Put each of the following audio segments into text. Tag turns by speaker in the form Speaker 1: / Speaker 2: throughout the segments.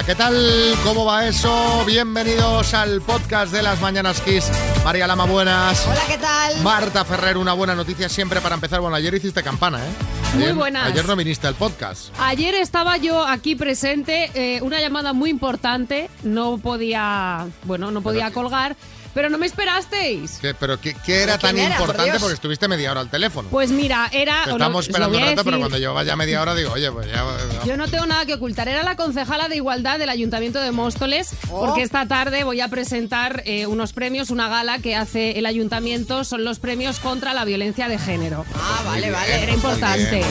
Speaker 1: Hola, ¿qué tal? ¿Cómo va eso? Bienvenidos al podcast de las Mañanas Kiss. María Lama, buenas.
Speaker 2: Hola, ¿qué tal?
Speaker 1: Marta Ferrer, una buena noticia siempre para empezar. Bueno, ayer hiciste campana, ¿eh?
Speaker 3: Muy buenas.
Speaker 1: Ayer no viniste al podcast.
Speaker 3: Ayer estaba yo aquí presente, eh, una llamada muy importante, no podía, bueno, no podía colgar, pero no me esperasteis.
Speaker 1: ¿Qué- ¿Pero qué, qué era
Speaker 2: ¿Quién
Speaker 1: tan
Speaker 2: era,
Speaker 1: importante? Porque estuviste media hora al teléfono.
Speaker 3: Pues mira, era...
Speaker 1: Te Estamos esperando un
Speaker 3: a
Speaker 1: rato, pero cuando lleva ya media hora digo, oye, pues ya...
Speaker 3: Yo no tengo nada que ocultar. Era la concejala de igualdad del Ayuntamiento de Móstoles,
Speaker 2: Oh.
Speaker 3: porque esta tarde voy a presentar eh, unos premios, una gala que hace el Ayuntamiento. Son los premios contra la violencia de género.
Speaker 2: Ah, vale,
Speaker 1: bien.
Speaker 2: vale.
Speaker 3: Era importante.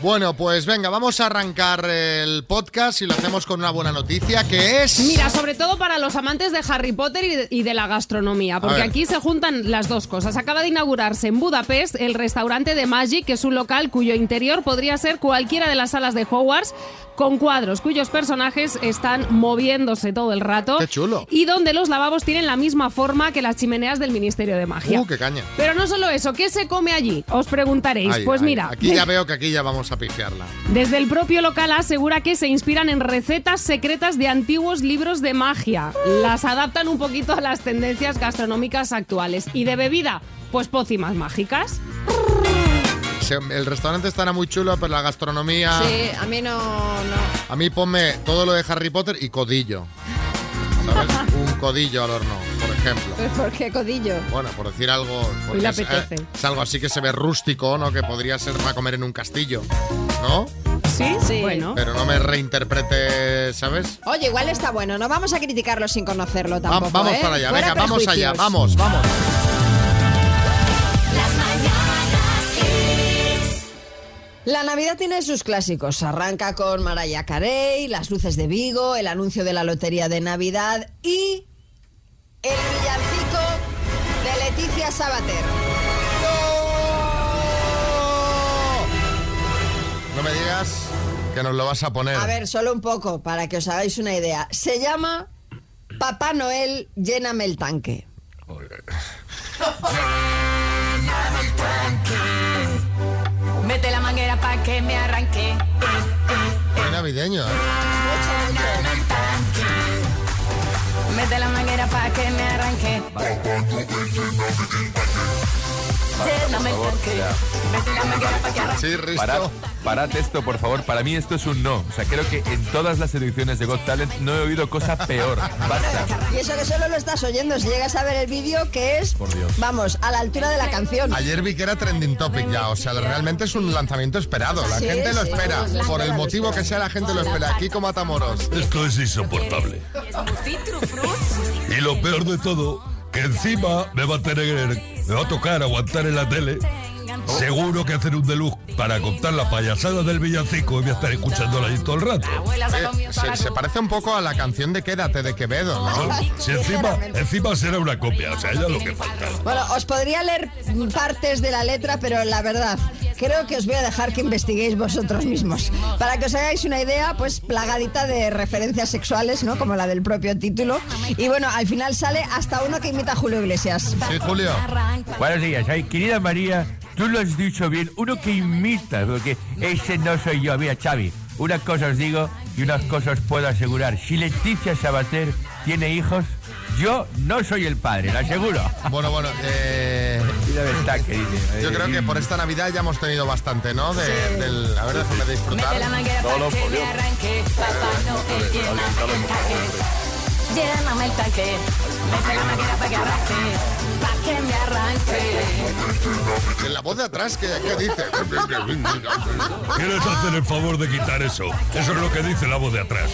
Speaker 1: Bueno, pues venga, vamos a arrancar el podcast y lo hacemos con una buena noticia, que es...
Speaker 3: Mira, sobre todo para los amantes de Harry Potter y de, la gastronomía, porque aquí se juntan las dos cosas. Acaba de inaugurarse en Budapest el restaurante de Magic, que es un local cuyo interior podría ser cualquiera de las salas de Hogwarts, con cuadros cuyos personajes están moviéndose todo el rato.
Speaker 1: ¡Qué chulo!
Speaker 3: Y donde los lavabos tienen la misma forma que las chimeneas del Ministerio de Magia.
Speaker 1: ¡Uh, qué caña!
Speaker 3: Pero no solo eso, ¿qué se come allí? Os preguntaréis.
Speaker 1: Ay,
Speaker 3: pues
Speaker 1: ay,
Speaker 3: mira,
Speaker 1: Aquí ya veo que aquí ya vamos a pifiarla.
Speaker 3: desde el propio local asegura que se inspiran en recetas secretas de antiguos libros de magia. Las adaptan un poquito a las tendencias gastronómicas actuales. ¿Y de bebida? Pues pócimas mágicas.
Speaker 1: El restaurante estará muy chulo, pero la gastronomía...
Speaker 2: Sí, a mí no, no.
Speaker 1: A mí ponme todo lo de Harry Potter y codillo. ¿Sabes? Un codillo al horno, ejemplo.
Speaker 2: Pues ¿Por qué codillo?
Speaker 1: Bueno, por decir algo. porque
Speaker 3: le
Speaker 1: es,
Speaker 3: apetece.
Speaker 1: eh, es algo así que se ve rústico, ¿no? Que podría ser para comer en un castillo, ¿no?
Speaker 3: ¿Sí?
Speaker 2: Sí.
Speaker 3: Bueno.
Speaker 1: Pero no me reinterprete, ¿sabes?
Speaker 2: Oye, igual está bueno. No vamos a criticarlo sin conocerlo
Speaker 1: Va-
Speaker 2: tampoco.
Speaker 1: vamos
Speaker 2: ¿eh?
Speaker 1: para allá,
Speaker 2: Fuera
Speaker 1: venga, vamos allá, vamos, vamos.
Speaker 2: La Navidad tiene sus clásicos. Arranca con Mariah Carey, las luces de Vigo, el anuncio de la lotería de Navidad y el villancico de Leticia Sabater.
Speaker 1: No me digas que nos lo vas a poner.
Speaker 2: A ver, solo un poco para que os hagáis una idea. Se llama Papá Noel, lléname el tanque.
Speaker 4: Mete la manguera pa' que me arranque.
Speaker 1: Muy navideño, ¿eh?
Speaker 4: Mete la manguera pa' que me arranque. Pa' que arranque.
Speaker 1: Sí, Risto.
Speaker 5: Parad, parad esto, por favor. Para mí esto es un no. O sea, creo que en todas las ediciones de Got Talent no he oído cosa peor. Basta.
Speaker 2: Y eso que solo lo estás oyendo, si llegas a ver el vídeo, que es,
Speaker 5: Por Dios.
Speaker 2: vamos, a la altura de la canción.
Speaker 1: Ayer vi que era trending topic ya, o sea, realmente es un lanzamiento esperado. La
Speaker 2: Sí,
Speaker 1: gente lo espera. Por el motivo que sea, la gente lo espera. Aquí como Matamoros.
Speaker 6: Esto es insoportable. Y lo peor de todo, que encima me va a tener, me va a tocar aguantar en la tele. Seguro que hacer un deluxe para contar la payasada del villancico y voy a estar escuchándola ahí todo el rato.
Speaker 4: Se
Speaker 1: Eh, se, se parece un poco a la canción de Quédate de Quevedo, ¿no?
Speaker 6: Si encima, encima será una copia, o sea, ya lo que falta.
Speaker 2: Bueno, os podría leer partes de la letra, pero la verdad, creo que os voy a dejar que investiguéis vosotros mismos. Para que os hagáis una idea, pues plagadita de referencias sexuales, ¿no? Como la del propio título. Y bueno, al final sale hasta uno que imita a Julio Iglesias.
Speaker 1: Sí, Julio.
Speaker 7: Buenos días, querida María, tú lo has dicho bien, uno que imita, porque ese no soy yo, mira Xavi, una cosa os digo y unas cosas os puedo asegurar, si Leticia Sabater tiene hijos, yo no soy el padre, lo aseguro.
Speaker 1: Bueno, bueno, eh, yo creo que por esta Navidad ya hemos tenido bastante, ¿no? De, del, a ver, déjame disfrutar.
Speaker 4: Mete la manguera pa'
Speaker 5: Solo,
Speaker 4: que
Speaker 5: por
Speaker 4: me
Speaker 5: Dios.
Speaker 4: arranque. Papá Noel, lléname el tanque. La que que me arranque.
Speaker 1: En la voz de atrás, ¿qué, qué dice?
Speaker 6: ¿Quieres hacer el favor de quitar eso? Eso es lo que dice la voz de atrás.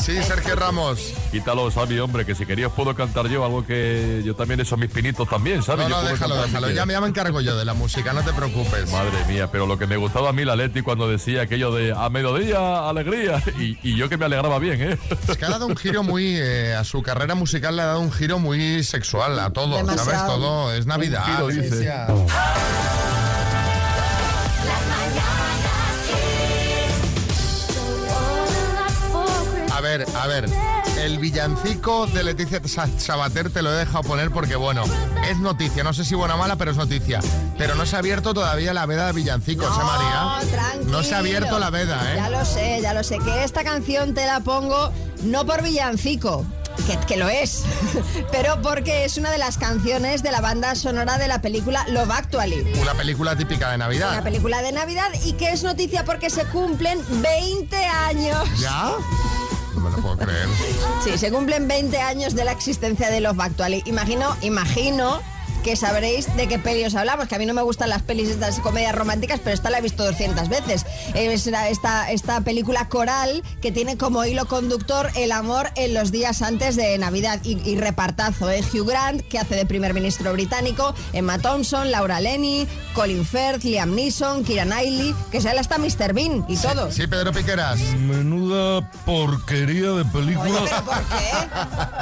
Speaker 1: Sí, Sergio Ramos.
Speaker 5: Quítalo, Sammy, hombre, que si querías puedo cantar yo algo que yo también esos mis pinitos también, ¿sabes?
Speaker 1: No, no, déjalo, déjalo. Ya, me- ya me encargo yo de la música, no te preocupes.
Speaker 5: Madre mía, pero lo que me gustaba a mí la Leti cuando decía aquello de a mediodía, alegría, y, y yo que me alegraba bien, ¿eh?
Speaker 1: Es que ha dado un giro muy. eh, a su carrera musical le ha dado un giro muy sexual a todo, ¿sabes?
Speaker 2: Demasiado.
Speaker 1: Todo. Es Navidad.
Speaker 5: giro, dice.
Speaker 1: Leticia. ver, a ver. El villancico de Leticia Sa- Sabater te lo he dejado poner porque, bueno, es noticia. No sé si buena o mala, pero es noticia. Pero no se ha abierto todavía la veda de villancicos, ¿eh, María?
Speaker 2: tranquilo.
Speaker 1: No se ha abierto la veda,
Speaker 2: Ya
Speaker 1: ¿eh?
Speaker 2: lo sé, ya lo sé. Que esta canción te la pongo no por villancico. Que, que lo es, pero porque es una de las canciones de la banda sonora de la película Love Actually.
Speaker 1: Una película típica de
Speaker 2: Una
Speaker 1: Navidad.
Speaker 2: película de Navidad y que es noticia porque se cumplen 20 años.
Speaker 1: ¿Ya? No me lo puedo creer.
Speaker 2: Sí, se cumplen 20 años de la existencia de Love Actually. Imagino, imagino que sabréis de qué peli os hablamos, que a mí no me gustan las pelis estas comedias románticas, pero esta la he visto 200 veces. Es esta, esta película coral que tiene como hilo conductor el amor en los días antes de Navidad y, y repartazo. ¿eh? Hugh Grant, que hace de primer ministro británico, Emma Thompson, Laura Lenny, Colin Firth, Liam Neeson, Kira Knightley, que sale hasta Mr. Bean y todo.
Speaker 1: Sí, Pedro Piqueras.
Speaker 6: Menuda porquería de película.
Speaker 2: Oye, ¿pero por qué?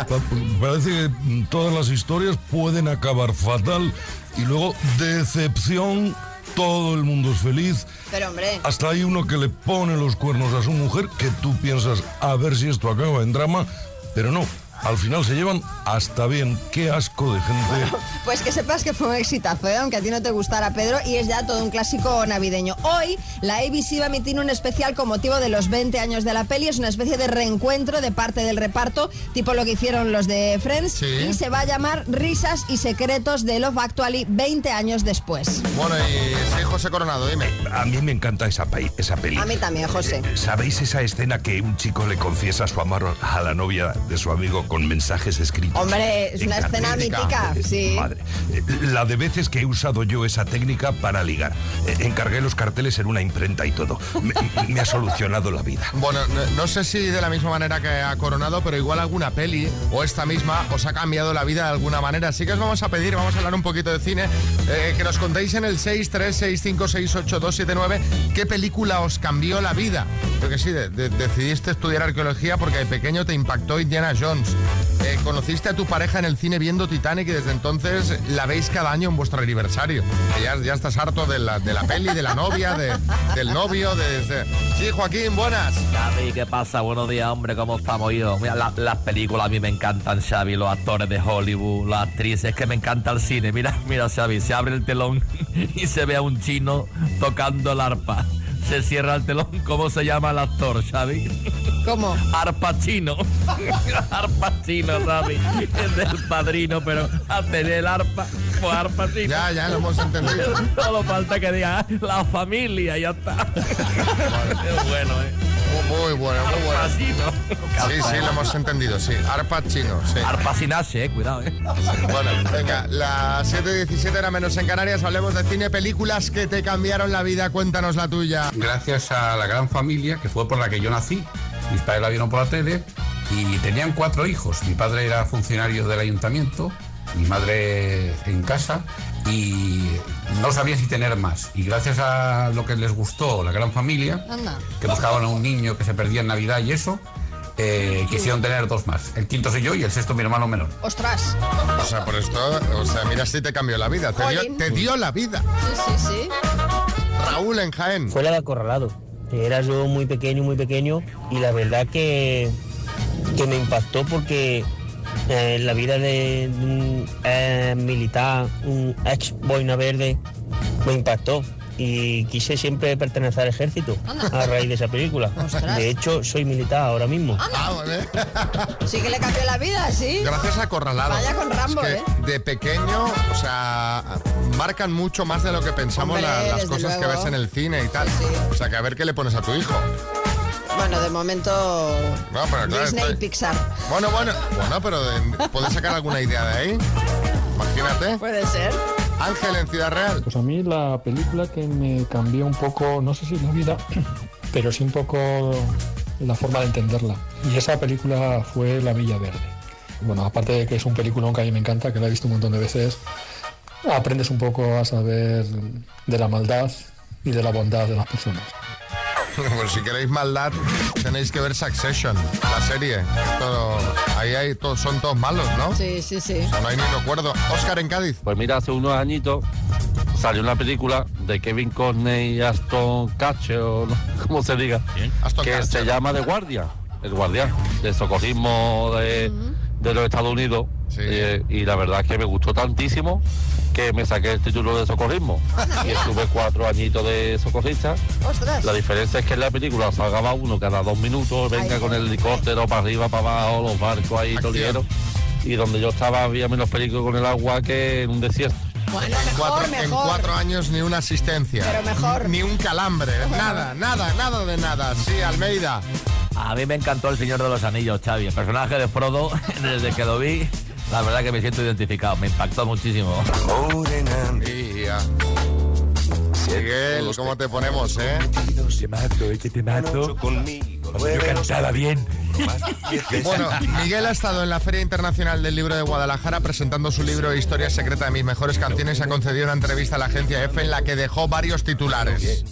Speaker 6: Pa- Parece que todas las historias pueden acabar fatal y luego decepción, todo el mundo es feliz.
Speaker 2: Pero hombre...
Speaker 6: Hasta hay uno que le pone los cuernos a su mujer que tú piensas a ver si esto acaba en drama, pero no. Al final se llevan hasta bien. Qué asco de gente.
Speaker 2: Pues que sepas que fue un exitazo, ¿eh? aunque a ti no te gustara, Pedro, y es ya todo un clásico navideño. Hoy la ABC va a emitir un especial con motivo de los 20 años de la peli. Es una especie de reencuentro de parte del reparto, tipo lo que hicieron los de Friends,
Speaker 1: Sí.
Speaker 2: y se va a llamar Risas y Secretos de Love Actually 20 años después.
Speaker 1: Bueno, y sí, José Coronado, dime.
Speaker 6: A mí me encanta esa, peli- esa peli.
Speaker 2: A mí también, José.
Speaker 6: ¿Sabéis esa escena que un chico le confiesa su amor a la novia de su amigo con mensajes escritos?
Speaker 2: Hombre, es una escena mítica, sí.
Speaker 6: Madre. Eh, La de veces que he usado yo esa técnica para ligar. Eh, Encargué los carteles en una imprenta y todo. Me, me ha solucionado la vida.
Speaker 1: Bueno, no, no sé si de la misma manera que ha coronado, pero igual alguna peli o esta misma os ha cambiado la vida de alguna manera. Así que os vamos a pedir, vamos a hablar un poquito de cine, eh, que nos contéis en el 636568279 qué película os cambió la vida. Porque sí, de- de- decidiste estudiar arqueología porque de pequeño te impactó Indiana Jones. Eh, conociste a tu pareja en el cine viendo Titanic y desde entonces la veis cada año en vuestro aniversario. Ya, estás harto de la, de la peli, de la novia, de- del novio, de, de- Sí, Joaquín, buenas.
Speaker 8: Xavi, ¿qué pasa? Buenos días, hombre, ¿cómo estamos yo? Mira, la- las películas a mí me encantan, Xavi, los actores de Hollywood, las actrices, es que me encanta el cine. Mira, mira, Xavi, se abre el telón y se ve a un chino tocando el arpa. Se cierra el telón, ¿cómo se llama el actor, Xavi?
Speaker 2: ¿Cómo?
Speaker 8: Arpa chino. arpa chino, Xavi. Es del padrino, pero hace el arpa, pues arpa chino.
Speaker 1: Ya, ya lo hemos entendido.
Speaker 8: Solo falta que diga "Ah, la familia, ya está. Es bueno, ¿eh?
Speaker 1: Muy, bueno, muy bueno.
Speaker 8: Arpa chino.
Speaker 1: Sí, sí, lo hemos entendido, sí. Arpa chino, sí.
Speaker 8: Arpa sin H, eh, cuidado, eh.
Speaker 1: Bueno, venga, las 7.17 era menos en Canarias. Hablemos de cine, películas que te cambiaron la vida. Cuéntanos la tuya.
Speaker 9: gracias a la gran familia que fue por la que yo nací. Mis padres la vieron por la tele y tenían cuatro hijos. Mi padre era funcionario del ayuntamiento, mi madre en casa y no sabía si tener más. Y gracias a lo que les gustó la gran familia,
Speaker 2: Anda.
Speaker 9: que buscaban a un niño que se perdía en Navidad y eso, eh, quisieron tener dos más. El quinto soy yo y el sexto mi hermano menor.
Speaker 2: Ostras.
Speaker 1: O sea, por esto, o sea, mira si te cambió la vida. Te dio,
Speaker 2: Jolín.
Speaker 1: te dio la vida.
Speaker 2: Sí, sí, sí.
Speaker 1: Raúl en Jaén.
Speaker 10: Fue la de Acorralado. Era yo muy pequeño, muy pequeño, y la verdad que, que me impactó porque eh, la vida de un eh, militar, un ex boina verde, me impactó. Y quise siempre pertenecer al ejército a raíz de esa película.
Speaker 2: Ostras.
Speaker 10: De hecho, soy militar ahora mismo.
Speaker 1: Ah, vale.
Speaker 2: Sí que le cambió la vida, sí.
Speaker 1: Gracias a Corralado.
Speaker 2: Vaya con Rambo,
Speaker 1: Es que
Speaker 2: ¿eh?
Speaker 1: De pequeño, o sea, marcan mucho más de lo que pensamos
Speaker 2: Hombre,
Speaker 1: la- las cosas que ves en el cine y tal.
Speaker 2: Sí, sí.
Speaker 1: O sea, que a ver qué le pones a tu hijo.
Speaker 2: Bueno, de momento
Speaker 1: No, pero claro,
Speaker 2: Disney
Speaker 1: estoy-
Speaker 2: y Pixar.
Speaker 1: Bueno, bueno, bueno, pero de- ¿puedes sacar alguna idea de ahí? Imagínate.
Speaker 2: Puede ser.
Speaker 1: Ángel en Ciudad Real.
Speaker 11: Pues a mí la película que me cambió un poco, no sé si la vida, pero sí un poco la forma de entenderla. Y esa película fue La Villa Verde. Bueno, aparte de que es un película que a mí me encanta, que la he visto un montón de veces, aprendes un poco a saber de la maldad y de la bondad de las personas.
Speaker 1: Pues si queréis maldad, tenéis que ver Succession, la serie. Todo- ahí hay, todos, son todos malos, ¿no?
Speaker 2: Sí, sí, sí.
Speaker 1: O sea, no hay ni un acuerdo. Oscar en Cádiz.
Speaker 8: Pues mira, hace unos añitos salió una película de Kevin Costner y Aston Catcher, o no- como se diga, que se llama The Guardia.
Speaker 12: El Guardián, de socorrismo de, de los Estados Unidos. Eh, y la verdad es que me gustó tantísimo que me saqué el título de socorrismo. y estuve cuatro añitos de socorrista.
Speaker 2: Ostras.
Speaker 12: La diferencia es que en la película salgaba uno cada dos minutos, venga con el helicóptero para arriba, para abajo, los barcos ahí tolieros. Y donde yo estaba había menos peligro con el agua que en un desierto.
Speaker 2: Bueno,
Speaker 1: En
Speaker 2: mejor,
Speaker 1: cuatro, en
Speaker 2: mejor.
Speaker 1: cuatro años ni una asistencia.
Speaker 2: Pero mejor.
Speaker 1: Ni un calambre. Nada, nada, nada de nada. Sí, Almeida.
Speaker 8: A mí me encantó El Señor de los Anillos, Xavi. El personaje de Frodo, desde que lo vi, la verdad que me siento identificado. Me impactó muchísimo.
Speaker 1: Ya. Miguel, ¿cómo te ponemos, eh?
Speaker 7: Te mato, eh, que te mato. Yo cantaba bien.
Speaker 1: Bueno, Miguel ha estado en la Feria Internacional del Libro de Guadalajara presentando su libro Historia Secreta de mis mejores canciones y ha concedido una entrevista a la agencia EFE en la que dejó varios titulares.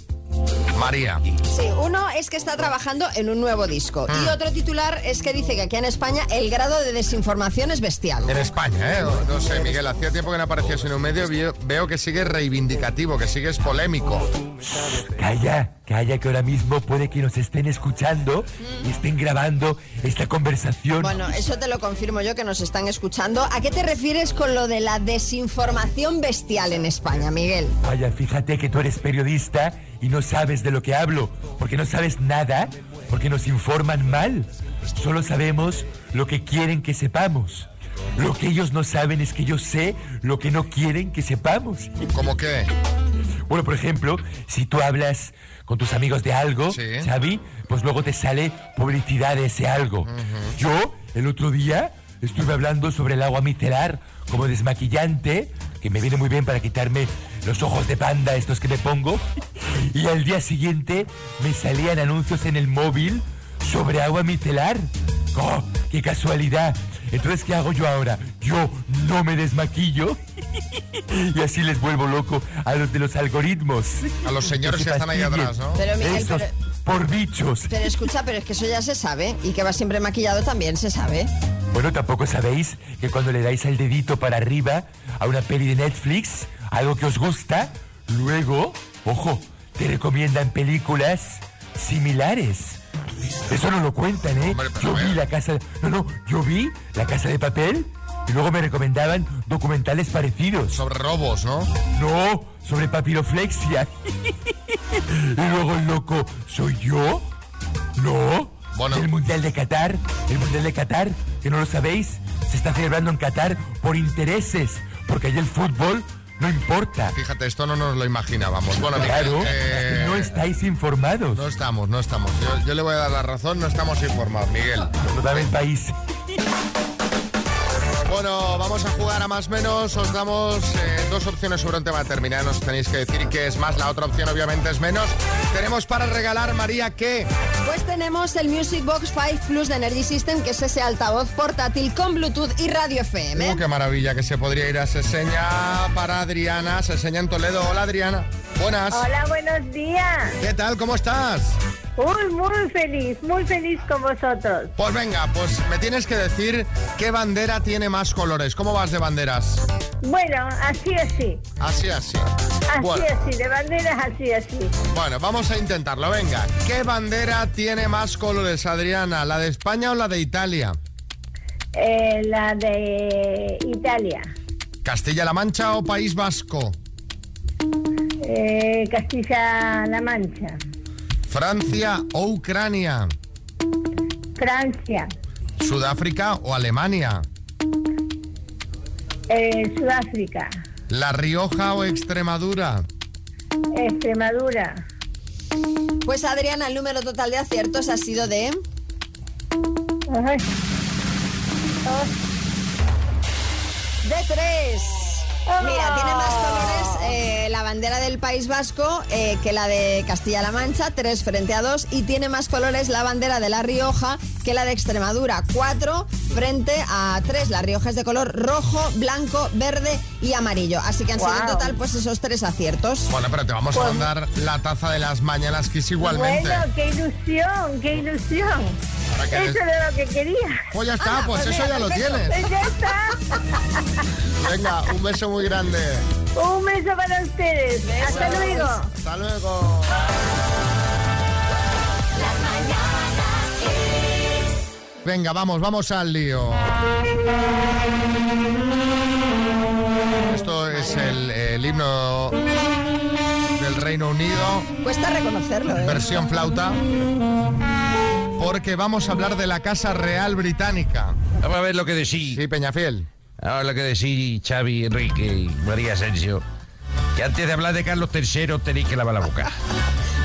Speaker 1: María.
Speaker 2: Sí, uno es que está trabajando en un nuevo disco. Y
Speaker 1: Ah.
Speaker 2: otro titular es que dice que aquí en España el grado de desinformación es bestial.
Speaker 1: En España, ¿eh? No sé, Miguel, hacía tiempo que no aparecías en un medio. Veo, veo que sigues reivindicativo, que sigues polémico.
Speaker 7: Calla, calla, que ahora mismo puede que nos estén escuchando y estén grabando esta conversación.
Speaker 2: Bueno, eso te lo confirmo yo que nos están escuchando. ¿A qué te refieres con lo de la desinformación bestial en España, Miguel?
Speaker 7: Vaya, fíjate que tú eres periodista y no sabes de lo que hablo, porque no sabes nada, porque nos informan mal. Solo sabemos lo que quieren que sepamos. Lo que ellos no saben es que yo sé lo que no quieren que sepamos.
Speaker 1: ¿Cómo qué?
Speaker 7: Bueno, por ejemplo, si tú hablas con tus amigos de algo, Xavi, pues luego te sale publicidad de ese algo. Yo, el otro día, estuve hablando sobre el agua micelar como desmaquillante, que me viene muy bien para quitarme los ojos de panda estos que me pongo. Y al día siguiente me salían anuncios en el móvil sobre agua micelar. ¡Oh, qué casualidad! Entonces, ¿qué hago yo ahora? Yo no me desmaquillo y así les vuelvo loco a los de los algoritmos.
Speaker 1: A los señores
Speaker 7: se
Speaker 1: que están ahí atrás, ¿no?
Speaker 2: Pero, Miguel,
Speaker 7: Esos
Speaker 2: pero-
Speaker 7: por bichos.
Speaker 2: Pero escucha, pero es que eso ya se sabe. Y que va siempre maquillado también se sabe.
Speaker 7: Bueno, tampoco sabéis que cuando le dais el dedito para arriba a una peli de Netflix, algo que os gusta, luego, ojo, te recomiendan películas similares. Eso no lo cuentan, ¿eh? Yo vi la casa... No, no, yo vi la casa de papel y luego me recomendaban documentales parecidos.
Speaker 1: Sobre robos, ¿no?
Speaker 7: No, sobre papiroflexia. y luego el loco, ¿soy yo? No.
Speaker 1: Bueno.
Speaker 7: El Mundial de Qatar, el Mundial de Qatar, que no lo sabéis, se está celebrando en Qatar por intereses, porque allí el fútbol no importa.
Speaker 1: Fíjate, esto no nos lo imaginábamos. Bueno, Miguel,
Speaker 7: Claro,
Speaker 1: eh,
Speaker 7: no estáis informados.
Speaker 1: no estamos, no estamos. Yo, yo le voy a dar la razón, no estamos informados, Miguel.
Speaker 7: El país.
Speaker 1: Bueno, vamos a jugar a más menos. Os damos eh, dos opciones sobre un tema determinado. Nos tenéis que decir qué es más. La otra opción, obviamente, es menos. Tenemos para regalar, María, ¿qué?
Speaker 2: Pues tenemos el Music Box 5 Plus de Energy System, que es ese altavoz portátil con Bluetooth y radio FM.
Speaker 1: Uh, qué maravilla que se podría ir a Seseña para Adriana. Seseña en Toledo. Hola, Adriana. Buenas.
Speaker 13: Hola, buenos días.
Speaker 1: ¿Qué tal? ¿Cómo estás?
Speaker 13: Uy, muy feliz, muy feliz con vosotros.
Speaker 1: Pues venga, pues me tienes que decir qué bandera tiene más colores. ¿Cómo vas de banderas?
Speaker 13: Bueno, así, así.
Speaker 1: Así, así.
Speaker 13: Así,
Speaker 1: Bueno,
Speaker 13: así, de banderas así, así.
Speaker 1: bueno, vamos a intentarlo. Venga, ¿qué bandera tiene más colores, Adriana? ¿La de España o la de Italia?
Speaker 13: Eh, la de Italia.
Speaker 1: ¿Castilla-La Mancha o País Vasco?
Speaker 13: Eh, Castilla-La Mancha.
Speaker 1: ¿Francia o Ucrania?
Speaker 13: Francia.
Speaker 1: ¿Sudáfrica o Alemania?
Speaker 13: Eh, Sudáfrica.
Speaker 1: ¿La Rioja o Extremadura?
Speaker 13: Extremadura.
Speaker 2: Pues Adriana, el número total de aciertos ha sido de...
Speaker 13: Ay.
Speaker 2: De tres. Mira, tiene más colores eh, la bandera del País Vasco eh, que la de Castilla-La Mancha, tres frente a dos, y tiene más colores la bandera de La Rioja que la de Extremadura, cuatro frente a tres. La Rioja es de color rojo, blanco, verde y amarillo. Así que han sido en total pues esos tres aciertos.
Speaker 1: Bueno, pero te vamos a
Speaker 13: Pues-
Speaker 1: mandar la taza de las mañanas Kiss igualmente.
Speaker 13: Bueno, qué ilusión, qué ilusión. Eso
Speaker 1: des-
Speaker 13: era lo que quería.
Speaker 1: Pues ya está, pues
Speaker 2: pues
Speaker 1: eso ya lo tienes.
Speaker 13: Pues ya está.
Speaker 1: Venga, un beso muy grande.
Speaker 13: Un beso para ustedes. Hasta luego.
Speaker 1: Hasta luego.
Speaker 4: Las mañanas Kiss.
Speaker 1: Venga, vamos, vamos al lío. Esto es el, el himno del Reino Unido,
Speaker 2: Cuesta reconocerlo, ¿eh?
Speaker 1: versión flauta, porque vamos a hablar de la Casa Real Británica.
Speaker 14: Vamos a ver lo que decís.
Speaker 1: Sí, Peñafiel.
Speaker 14: Vamos a ver lo que decís Xavi, Enrique y María Asensio. Que antes de hablar de Carlos III tenéis que lavar la boca.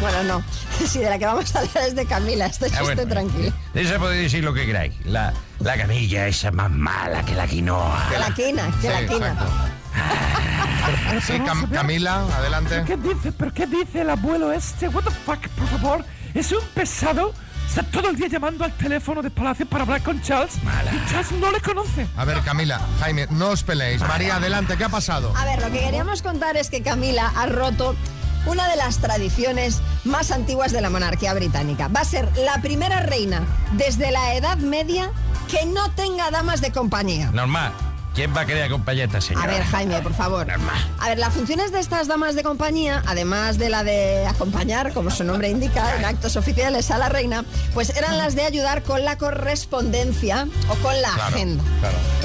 Speaker 2: Bueno, no. Sí, de la que vamos a hablar es de Camila. Estoy,
Speaker 14: Ah, bueno.
Speaker 2: tranquilo.
Speaker 14: De esa podéis decir lo que queráis. La, la canilla esa más mala que la quinoa.
Speaker 2: Que la quina, que la quina.
Speaker 1: Sí, Cam- Camila, adelante.
Speaker 15: ¿Qué dice? ¿Pero qué dice el abuelo este? What the fuck, por favor. Es un pesado. Está todo el día llamando al teléfono de Palacio para hablar con Charles. Y Charles no le conoce.
Speaker 1: A ver, Camila, Jaime, no os peleéis. María, adelante, ¿qué ha pasado?
Speaker 2: A ver, lo que queríamos contar es que Camila ha roto una de las tradiciones más antiguas de la monarquía británica. Va a ser la primera reina desde la Edad Media que no tenga damas de compañía.
Speaker 14: Normal. ¿Quién va a querer acompañar a esta señora?
Speaker 2: A ver, Jaime, por favor. A ver, las funciones de estas damas de compañía, además de la de acompañar, como su nombre indica, en actos oficiales a la reina, pues eran las de ayudar con la correspondencia o con la agenda.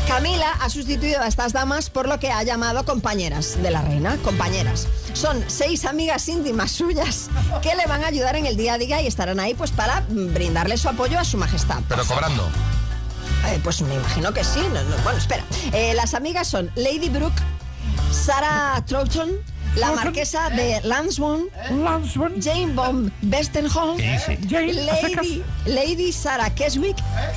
Speaker 2: Camila ha sustituido a estas damas por lo que ha llamado compañeras de la reina, compañeras. Son seis amigas íntimas suyas que le van a ayudar en el día a día y estarán ahí pues para brindarle su apoyo a su majestad.
Speaker 1: Pero cobrando.
Speaker 2: Eh, pues me imagino que sí. no, no, bueno, espera. Eh, las amigas son Lady Brooke, Sarah Troughton, la marquesa de Lansdowne, Jane von Westenholm. Lady, Lady Sarah Keswick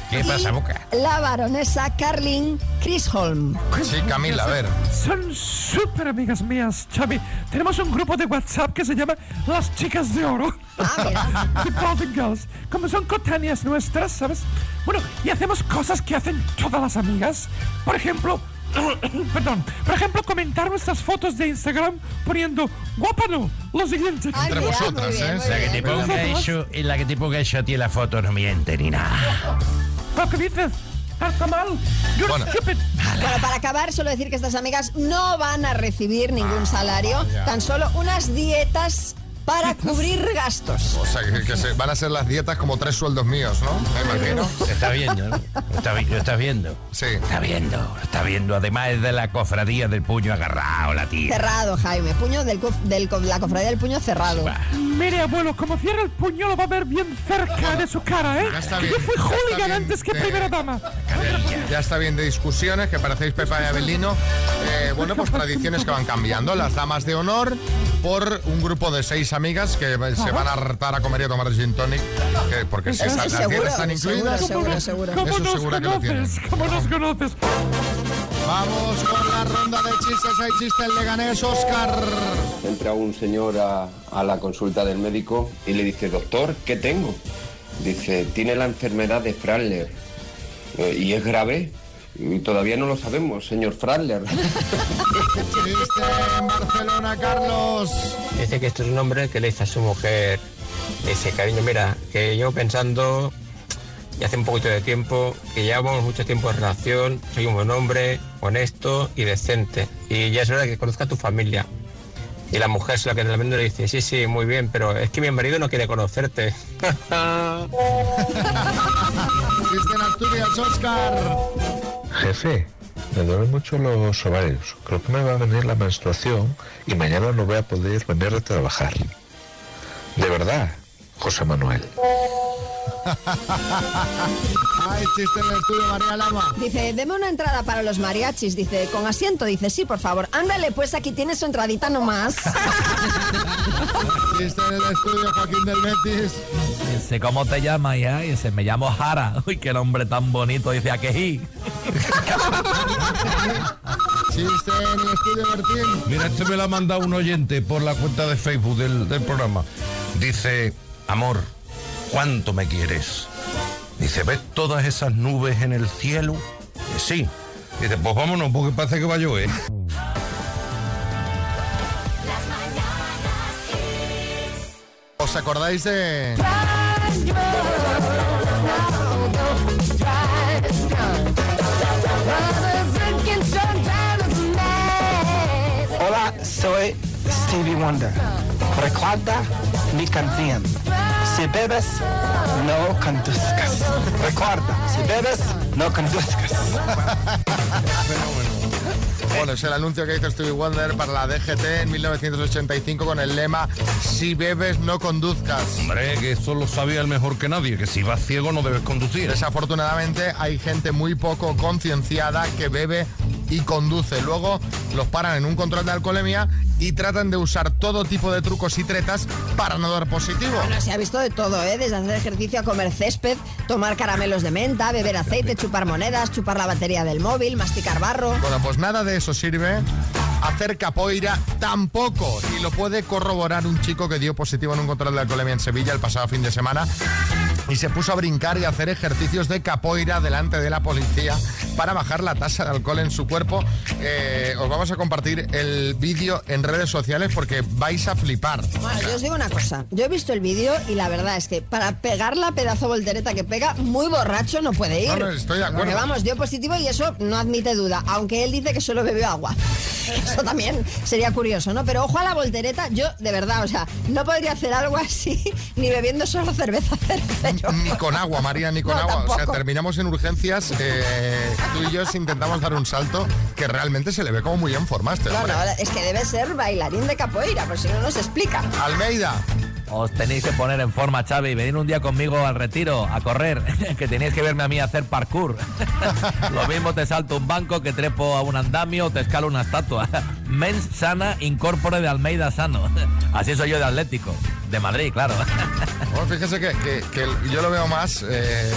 Speaker 14: ¿Qué pasa, Boca?
Speaker 2: la baronesa Carlin Chisholm.
Speaker 1: Sí, Camila, a ver.
Speaker 15: Son súper amigas mías, Xavi. Tenemos un grupo de WhatsApp que se llama Las Chicas de Oro. The Golden Girls. Como son cotáneas nuestras, ¿sabes? Bueno, y hacemos cosas que hacen todas las amigas. Por ejemplo, perdón, por ejemplo, comentar nuestras fotos de Instagram poniendo guapa no, lo siguiente.
Speaker 14: Entre vosotras, ¿eh? La que te ponga eso y la que te ponga eso a ti en la foto no miente ni nada.
Speaker 15: ¿Lo que dices? Está mal. Stupid.
Speaker 2: Bueno, para acabar, solo decir que estas amigas no van a recibir ningún salario,
Speaker 1: ya.
Speaker 2: tan solo unas dietas para cubrir gastos.
Speaker 1: O sea, que, que se- van a ser las dietas como tres sueldos míos, ¿no? Me imagino.
Speaker 14: Está viendo, ¿no? Está, lo estás viendo.
Speaker 1: Sí.
Speaker 14: Está viendo, lo está viendo. Además es de la cofradía del puño agarrado, la tía.
Speaker 2: Cerrado, Jaime. Puño del, cof- del la cofradía del puño cerrado.
Speaker 15: Mire, abuelo, como cierra el puño lo va a ver bien cerca de su cara, ¿eh?
Speaker 1: Ya está
Speaker 15: Que
Speaker 1: bien,
Speaker 15: Yo fui
Speaker 1: ya
Speaker 15: hooligan antes que
Speaker 1: de-
Speaker 15: primera dama.
Speaker 1: Ya está bien de discusiones, que parecéis Pepa y Abelino. Eh, bueno, pues tradiciones que van cambiando. Las damas de honor por un grupo de seis amigas que se van a hartar a comer y a tomar gin tonic. que- porque si
Speaker 2: Eso seguro,
Speaker 1: están
Speaker 2: seguro,
Speaker 1: incluidas.
Speaker 2: seguro, seguro.
Speaker 15: ¿Cómo
Speaker 1: Eso
Speaker 15: nos
Speaker 1: seguro que
Speaker 15: conoces? ¿Cómo nos conoces?
Speaker 1: Vamos con la ronda de chistes. Hay chiste el Leganés, Oscar.
Speaker 16: Entra un señor a, a la consulta del médico y le dice, doctor, ¿qué tengo? Dice, tiene la enfermedad de Fraller. "Eh, ¿Y es grave? "Y Todavía no lo sabemos, señor Fraller.
Speaker 1: Chiste en Barcelona, Carlos.
Speaker 10: Dice que esto es un hombre que le dice a su mujer, le dice, cariño, mira, que yo pensando, y hace un poquito de tiempo, que llevamos mucho tiempo en relación, soy un buen hombre, honesto y decente, y ya es hora de que conozca a tu familia. Y la mujer se la que le dice, sí, sí, muy bien, pero es que mi marido no quiere conocerte.
Speaker 1: Asturias, Oscar.
Speaker 17: Jefe, me duelen mucho los ovarios. Creo que me va a venir la menstruación y mañana no voy a poder venir a trabajar. De verdad, José Manuel.
Speaker 1: Hay chiste en el estudio, María Lama.
Speaker 2: Dice, deme una entrada para los mariachis. Dice, con asiento. Dice, sí, por favor. Ándale, pues aquí tienes su entradita nomás.
Speaker 1: Chiste en el estudio, Joaquín del Betis.
Speaker 8: Dice, ¿cómo te llamas ya? Dice, me llamo Jara. Uy, qué nombre tan bonito. Dice, ¿a qué
Speaker 1: Chiste en el estudio, Martín.
Speaker 6: Mira, este me lo ha mandado un oyente por la cuenta de Facebook del, del programa. Dice, amor, ¿cuánto me quieres? Dice, ¿ves todas esas nubes en el cielo? Que sí. Dice, pues vámonos, porque parece que va a llover.
Speaker 1: ¿Os acordáis de...?
Speaker 18: Stevie Wonder. Recuerda mi canción. Si bebes, no conduzcas. Recuerda, si bebes, no conduzcas.
Speaker 1: Bueno, es el anuncio que hizo Stevie Wonder para la DGT en 1985 con el lema Si bebes, no conduzcas.
Speaker 6: Hombre, que eso lo sabía el mejor que nadie, que si vas ciego no debes conducir.
Speaker 1: Desafortunadamente hay gente muy poco concienciada que bebe y conduce. Luego los paran en un control de alcoholemia y tratan de usar todo tipo de trucos y tretas para no dar positivo.
Speaker 2: Bueno, se ha visto de todo, ¿eh? Desde hacer ejercicio a comer césped, tomar caramelos de menta, beber aceite, chupar monedas, chupar la batería del móvil, masticar barro.
Speaker 1: Bueno, pues nada de eso sirve. Hacer capoeira tampoco. Y lo puede corroborar un chico que dio positivo en un control de alcoholemia en Sevilla el pasado fin de semana y se puso a brincar y a hacer ejercicios de capoeira delante de la policía para bajar la tasa de alcohol en su cuerpo. Eh, os vamos a compartir el vídeo en redes sociales porque vais a flipar.
Speaker 2: Bueno, yo os digo una cosa. Yo he visto el vídeo y la verdad es que para pegar la pedazo voltereta que pega, muy borracho no puede ir.
Speaker 1: No, no, estoy de acuerdo.
Speaker 2: Porque vamos, dio positivo y eso no admite duda. Aunque él dice que solo bebió agua. Eso también sería curioso, ¿no? Pero ojo a la voltereta, yo de verdad, o sea, no podría hacer algo así ni bebiendo solo cerveza cervecero.
Speaker 1: Ni con agua, María, ni con
Speaker 2: No,
Speaker 1: agua. O sea, terminamos en urgencias. eh, tú y yo si intentamos dar un salto que realmente se le ve como muy en forma a este
Speaker 2: No, no, es que debe ser bailarín de capoeira, por si no nos explica.
Speaker 1: Almeida.
Speaker 8: Os tenéis que poner en forma, Xavi. Venid un día conmigo al retiro, a correr, que tenéis que verme a mí hacer parkour. Lo mismo te salto un banco que trepo a un andamio o te escalo una estatua. Mens sana, incorpore de Almeida sano. Así soy yo de Atlético. De Madrid, claro.
Speaker 1: Bueno, fíjese que, que- que yo lo veo más eh,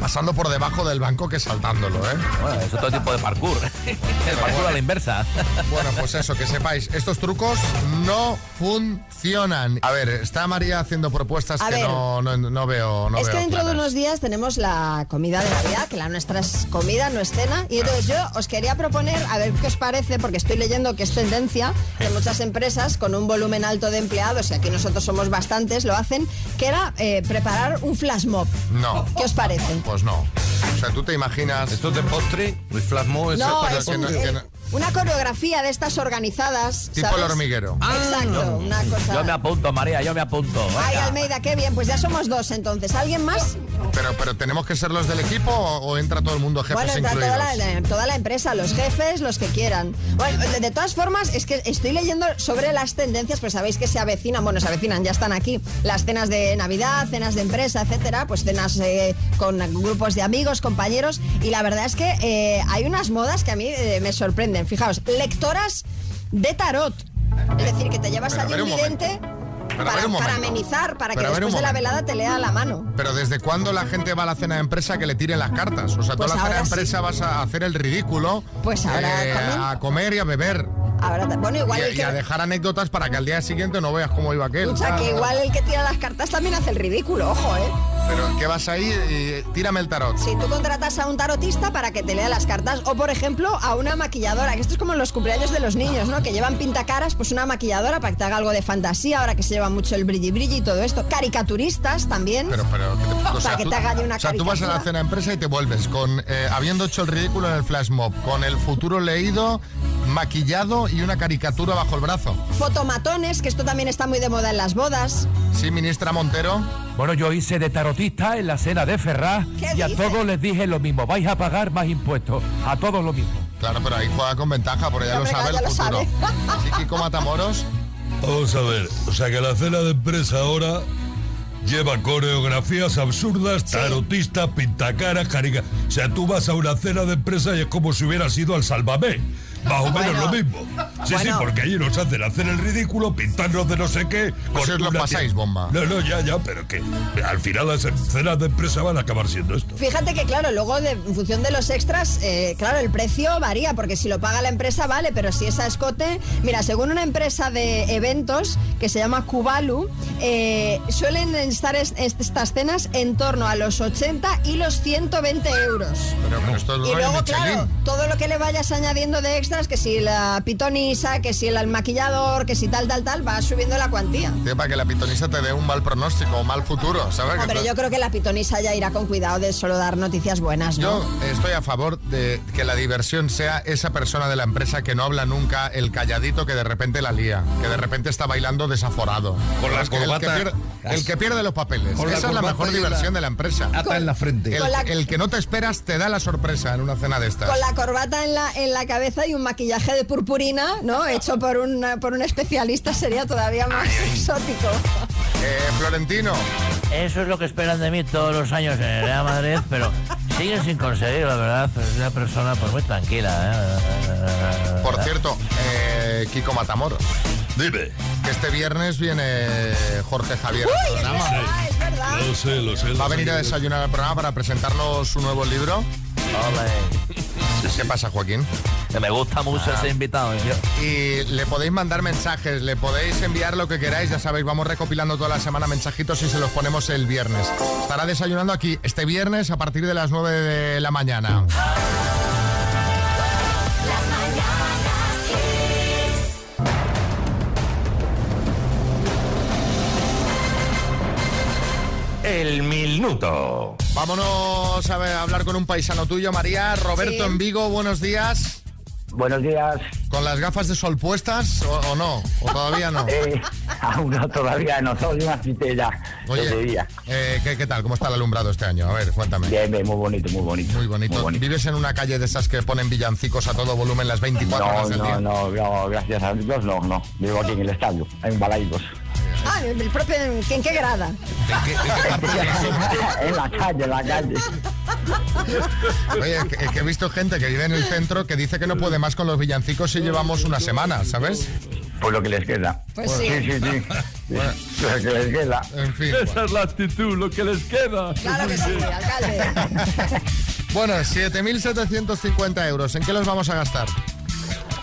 Speaker 1: pasando por debajo del banco que saltándolo, ¿eh?
Speaker 8: Bueno, es otro tipo de parkour. El parkour a la inversa.
Speaker 1: Bueno, pues eso, que sepáis, estos trucos no funcionan. A ver, está María haciendo propuestas
Speaker 2: A
Speaker 1: que
Speaker 2: ver.
Speaker 1: no, no- no veo. No
Speaker 2: es que dentro de unos días tenemos la comida de Navidad, que la nuestra es comida, no es cena. Y entonces yo os quería proponer, a ver qué os parece, porque estoy leyendo que es tendencia de muchas empresas con un volumen alto de empleados, y aquí nosotros somos bastantes, lo hacen, que era eh, preparar un flash mob.
Speaker 1: No.
Speaker 2: ¿Qué os parece?
Speaker 1: Pues no. O sea, tú te imaginas.
Speaker 6: Esto es de postre, el flasmo es
Speaker 2: No,
Speaker 1: pero
Speaker 2: es
Speaker 1: que
Speaker 2: un-
Speaker 1: no- que no-
Speaker 2: una coreografía de estas organizadas.
Speaker 1: Tipo
Speaker 2: ¿sabes?
Speaker 1: el hormiguero.
Speaker 2: Exacto, una cosa.
Speaker 8: Yo me apunto, María, yo me apunto.
Speaker 2: Ay. Almeida, qué bien, pues ya somos dos entonces. ¿Alguien más?
Speaker 1: Pero, pero tenemos que ser los del equipo o, o entra todo el mundo, jefes
Speaker 2: Bueno, entra
Speaker 1: incluidos.
Speaker 2: toda la, toda la empresa, los jefes, los que quieran. Bueno, de, de todas formas, es que estoy leyendo sobre las tendencias, pues sabéis que se avecinan, bueno, se avecinan, ya están aquí, las cenas de Navidad, cenas de empresa, etcétera, pues cenas eh, con grupos de amigos, compañeros, y la verdad es que eh, hay unas modas que a mí eh, me sorprenden. Fijaos, lectoras de tarot. Es decir, que te llevas
Speaker 1: Pero a
Speaker 2: allí
Speaker 1: ver
Speaker 2: un vidente
Speaker 1: a
Speaker 2: para, para
Speaker 1: momento.
Speaker 2: amenizar, para
Speaker 1: Pero
Speaker 2: que
Speaker 1: a
Speaker 2: después de la velada te lea la mano.
Speaker 1: Pero ¿desde cuándo la gente va a la cena de empresa que le tiren las cartas? O sea,
Speaker 2: Pues
Speaker 1: toda la cena de
Speaker 2: ahora sí.
Speaker 1: empresa vas a hacer el ridículo.
Speaker 2: Pues ahora
Speaker 1: eh, a comer y a beber.
Speaker 2: Ahora, bueno, igual
Speaker 1: y,
Speaker 2: el
Speaker 1: y
Speaker 2: que-
Speaker 1: a dejar anécdotas para que al día siguiente no veas cómo iba aquel.
Speaker 2: Escucha, que igual el que tira las cartas también hace el ridículo, ojo, ¿eh?
Speaker 1: Pero que vas ahí y tírame el tarot.
Speaker 2: Si tú contratas a un tarotista para que te lea las cartas, o por ejemplo a una maquilladora, que esto es como en los cumpleaños de los niños, ¿no? Que llevan pintacaras, pues una maquilladora para que te haga algo de fantasía, ahora que se lleva mucho el brilli brilli y todo esto. Caricaturistas también.
Speaker 1: Pero, pero, o sea,
Speaker 2: para que
Speaker 1: tú-
Speaker 2: te haga de una
Speaker 1: O sea, tú vas a la
Speaker 2: caricatura.
Speaker 1: cena empresa y te vuelves con, eh, habiendo hecho el ridículo en el flash mob, con el futuro leído, maquillado y una caricatura bajo el brazo.
Speaker 2: Fotomatones, que esto también está muy de moda en las bodas.
Speaker 1: Sí, ministra Montero.
Speaker 7: Bueno, yo hice de tarotista en la cena de Ferraz
Speaker 2: ¿Qué
Speaker 7: y a todos les dije lo mismo, vais a pagar más impuestos, a todos lo mismo.
Speaker 1: Claro, pero ahí juega con ventaja, porque ya lo sabe
Speaker 2: ya
Speaker 1: el
Speaker 2: lo
Speaker 1: futuro. Kiko Matamoros.
Speaker 6: Vamos a ver, o sea que la cena de empresa ahora lleva coreografías absurdas, tarotistas, pintacaras, carica. O sea, tú vas a una cena de empresa y es como si hubieras ido al Sálvame. Más o menos
Speaker 2: Bueno.
Speaker 6: lo mismo. Sí, sí, porque allí nos hacen hacer el ridículo, pintarnos de no sé qué.
Speaker 1: Pues os lo pasáis, bomba.
Speaker 6: No, no, ya, ya, pero que al final las cenas de empresa van a acabar siendo esto.
Speaker 2: Fíjate que, claro, luego de, en función de los extras, eh, claro, el precio varía, porque si lo paga la empresa, vale, pero si es a escote. Mira, según una empresa de eventos que se llama Kubalu, eh, suelen estar es- est- estas cenas en torno a los 80 y los 120 euros.
Speaker 1: Pero, pero esto es
Speaker 2: Y luego,
Speaker 1: Michelin.
Speaker 2: claro, todo lo que le vayas añadiendo de extra extras, que si la pitonisa, que si el maquillador, que si tal, tal, tal, va subiendo la cuantía.
Speaker 1: Tío, para que la pitonisa te dé un mal pronóstico o mal futuro, ¿sabes?
Speaker 2: Hombre,
Speaker 1: te-
Speaker 2: yo creo que la pitonisa ya irá con cuidado de solo dar noticias buenas, ¿no?
Speaker 1: Yo estoy a favor de que la diversión sea esa persona de la empresa que no habla nunca, el calladito que de repente la lía, que de repente está bailando desaforado.
Speaker 6: Con la
Speaker 1: el, que
Speaker 6: corbata-
Speaker 1: pierde, el que pierde los papeles.
Speaker 6: Con la
Speaker 1: esa es la mejor
Speaker 6: la-
Speaker 1: diversión de la empresa.
Speaker 6: Ata en la frente.
Speaker 1: El,
Speaker 2: Con la-
Speaker 1: el que no te esperas te da la sorpresa en una cena de estas.
Speaker 2: Con la corbata en la, en la cabeza y un maquillaje de purpurina, ¿no? Hecho por un, por un especialista sería todavía más exótico.
Speaker 1: Eh, Florentino.
Speaker 8: Eso es lo que esperan de mí todos los años en el Real Madrid, pero siguen sin conseguir, la verdad. Es una persona pues muy tranquila. ¿eh?
Speaker 1: Por cierto, eh, Kiko Matamoros.
Speaker 6: Dime.
Speaker 1: Que este viernes viene Jorge Javier
Speaker 2: Uy,
Speaker 1: al
Speaker 2: es
Speaker 1: programa.
Speaker 2: verdad, es verdad.
Speaker 6: Lo sé, lo sé.
Speaker 1: Va a venir a desayunar al programa para presentarnos su nuevo libro. ¿Qué pasa, Joaquín?
Speaker 8: Que me gusta mucho ese invitado. ¿eh?
Speaker 1: Y le podéis mandar mensajes, le podéis enviar lo que queráis, ya sabéis, vamos recopilando toda la semana mensajitos y se los ponemos el viernes. Estará desayunando aquí este viernes a partir de las 9 de la mañana.
Speaker 14: El minuto.
Speaker 1: Vámonos a, ver- a hablar con un paisano tuyo, María. Roberto
Speaker 2: Sí.
Speaker 1: en Vigo, buenos días.
Speaker 18: Buenos días.
Speaker 1: ¿Con las gafas de sol puestas o, o no? ¿O todavía no?
Speaker 18: Eh, aún no, todavía no, soy una
Speaker 1: Oye, eh, ¿qué, qué tal? ¿Cómo está el alumbrado este año? A ver, cuéntame.
Speaker 18: Bien, bien, muy bonito, muy bonito.
Speaker 1: Muy bonito. ¿Vives en una calle de esas que ponen villancicos a todo volumen las 24
Speaker 18: No,
Speaker 1: horas del día?
Speaker 18: no, no, no, gracias a Dios, no, no. Vivo aquí en el estadio, en Balaidos.
Speaker 2: Ah, el propio, ¿en qué grada?
Speaker 18: en la calle, en la calle.
Speaker 1: Oye, que, que he visto gente que vive en el centro que dice que no puede más con los villancicos si llevamos una semana, ¿sabes?
Speaker 18: Pues lo que les queda.
Speaker 2: Pues sí.
Speaker 18: Sí, sí, sí. Lo que les queda.
Speaker 1: En fin.
Speaker 5: Esa es la actitud, lo que les queda.
Speaker 2: Claro que sí, alcalde.
Speaker 1: Bueno, 7.750 euros. ¿En qué los vamos a gastar?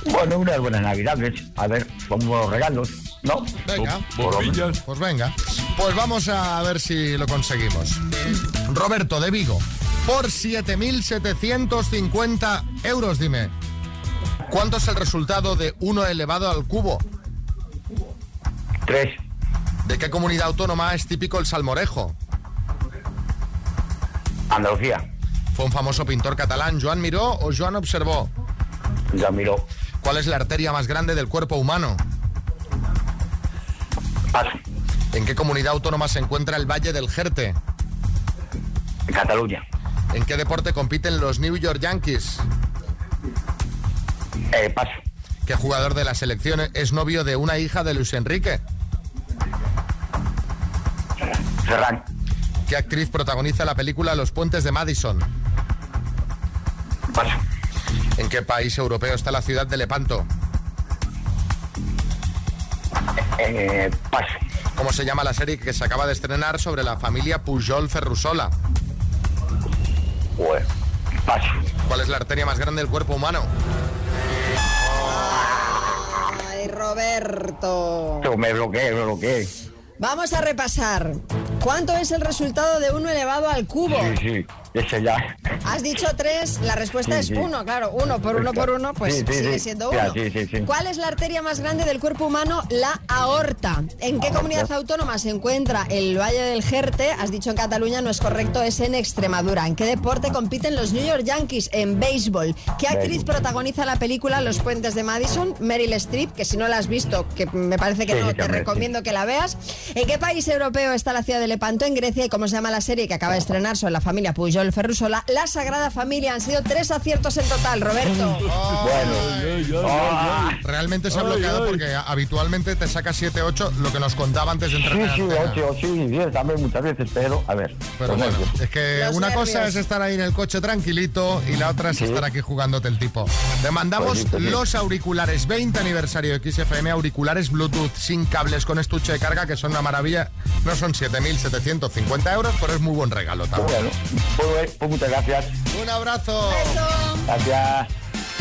Speaker 18: Bueno, unas buenas navidades. A ver, como regalos, ¿no?
Speaker 1: Venga.
Speaker 5: Bombillas.
Speaker 1: Pues venga. Pues vamos a ver si lo conseguimos. Roberto de Vigo, por 7.750 euros, dime. ¿Cuánto es el resultado de 1 elevado al cubo?
Speaker 18: Tres.
Speaker 1: ¿De qué comunidad autónoma es típico el salmorejo?
Speaker 18: Andalucía.
Speaker 1: ¿Fue un famoso pintor catalán, Joan Miró o Joan Observó?
Speaker 18: Ya miró.
Speaker 1: ¿Cuál es la arteria más grande del cuerpo humano? ¿En qué comunidad autónoma se encuentra el Valle del Jerte?
Speaker 18: Cataluña.
Speaker 1: ¿En qué deporte compiten los New York Yankees?
Speaker 18: Eh, paso.
Speaker 1: ¿Qué jugador de la selección es novio de una hija de Luis Enrique?
Speaker 18: Ferran.
Speaker 1: ¿Qué actriz protagoniza la película Los Puentes de Madison?
Speaker 18: Paso.
Speaker 1: ¿En qué país europeo está la ciudad de Lepanto?
Speaker 18: Eh, paso.
Speaker 1: ¿Cómo se llama la serie que se acaba de estrenar sobre la familia Pujol Ferrusola?
Speaker 18: Pues, paso.
Speaker 1: ¿Cuál es la arteria más grande del cuerpo humano?
Speaker 2: Ay, Roberto.
Speaker 18: Pero me bloqueé, me bloqueé.
Speaker 2: Vamos a repasar. ¿Cuánto es el resultado de 1 elevado al cubo?
Speaker 18: Sí, sí. Ese ya.
Speaker 2: Has dicho 3, la respuesta
Speaker 18: Sí,
Speaker 2: es
Speaker 18: sí.
Speaker 2: 1, claro. 1 por 1 por 1, pues
Speaker 18: Sí,
Speaker 2: sigue siendo
Speaker 18: Ya,
Speaker 2: 1.
Speaker 18: sí, sí, sí.
Speaker 2: ¿Cuál es la arteria más grande del cuerpo humano? La aorta. ¿En qué comunidad autónoma se encuentra el Valle del Jerte? Has dicho en Cataluña, no es correcto, es en Extremadura. ¿En qué deporte compiten los New York Yankees? En béisbol. ¿Qué actriz protagoniza la película Los Puentes de Madison? Meryl Streep, que si no la has visto, que me parece que no, te recomiendo que la veas. ¿En qué país europeo está la ciudad de Lepanto? En Grecia. ¿Y cómo se llama la serie que acaba de estrenar sobre la familia Pujol Ferrusola? La Sagrada Familia. Han sido tres aciertos en total, Roberto.
Speaker 18: Bueno. Ah,
Speaker 1: Realmente se ha bloqueado porque habitualmente te saca 7-8 lo que nos contaba antes de entrar
Speaker 18: sí,
Speaker 1: en
Speaker 18: sí,
Speaker 1: antena.
Speaker 18: ocho, sí, diez también muchas veces, pero a ver.
Speaker 1: Pero
Speaker 18: los
Speaker 1: bueno,
Speaker 18: nervios.
Speaker 1: es que
Speaker 2: Los
Speaker 1: una cosa es estar ahí en el coche tranquilito y la otra es
Speaker 18: Sí.
Speaker 1: estar aquí jugándote el tipo. Te mandamos
Speaker 18: Pues
Speaker 1: los auriculares 20 aniversario de XFM, auriculares Bluetooth sin cables con estuche de carga que son una maravilla. No son 7.750 euros, pero es muy buen regalo también.
Speaker 18: Bueno, pues, pues muchas gracias.
Speaker 1: Un abrazo.
Speaker 2: Beso.
Speaker 18: Gracias.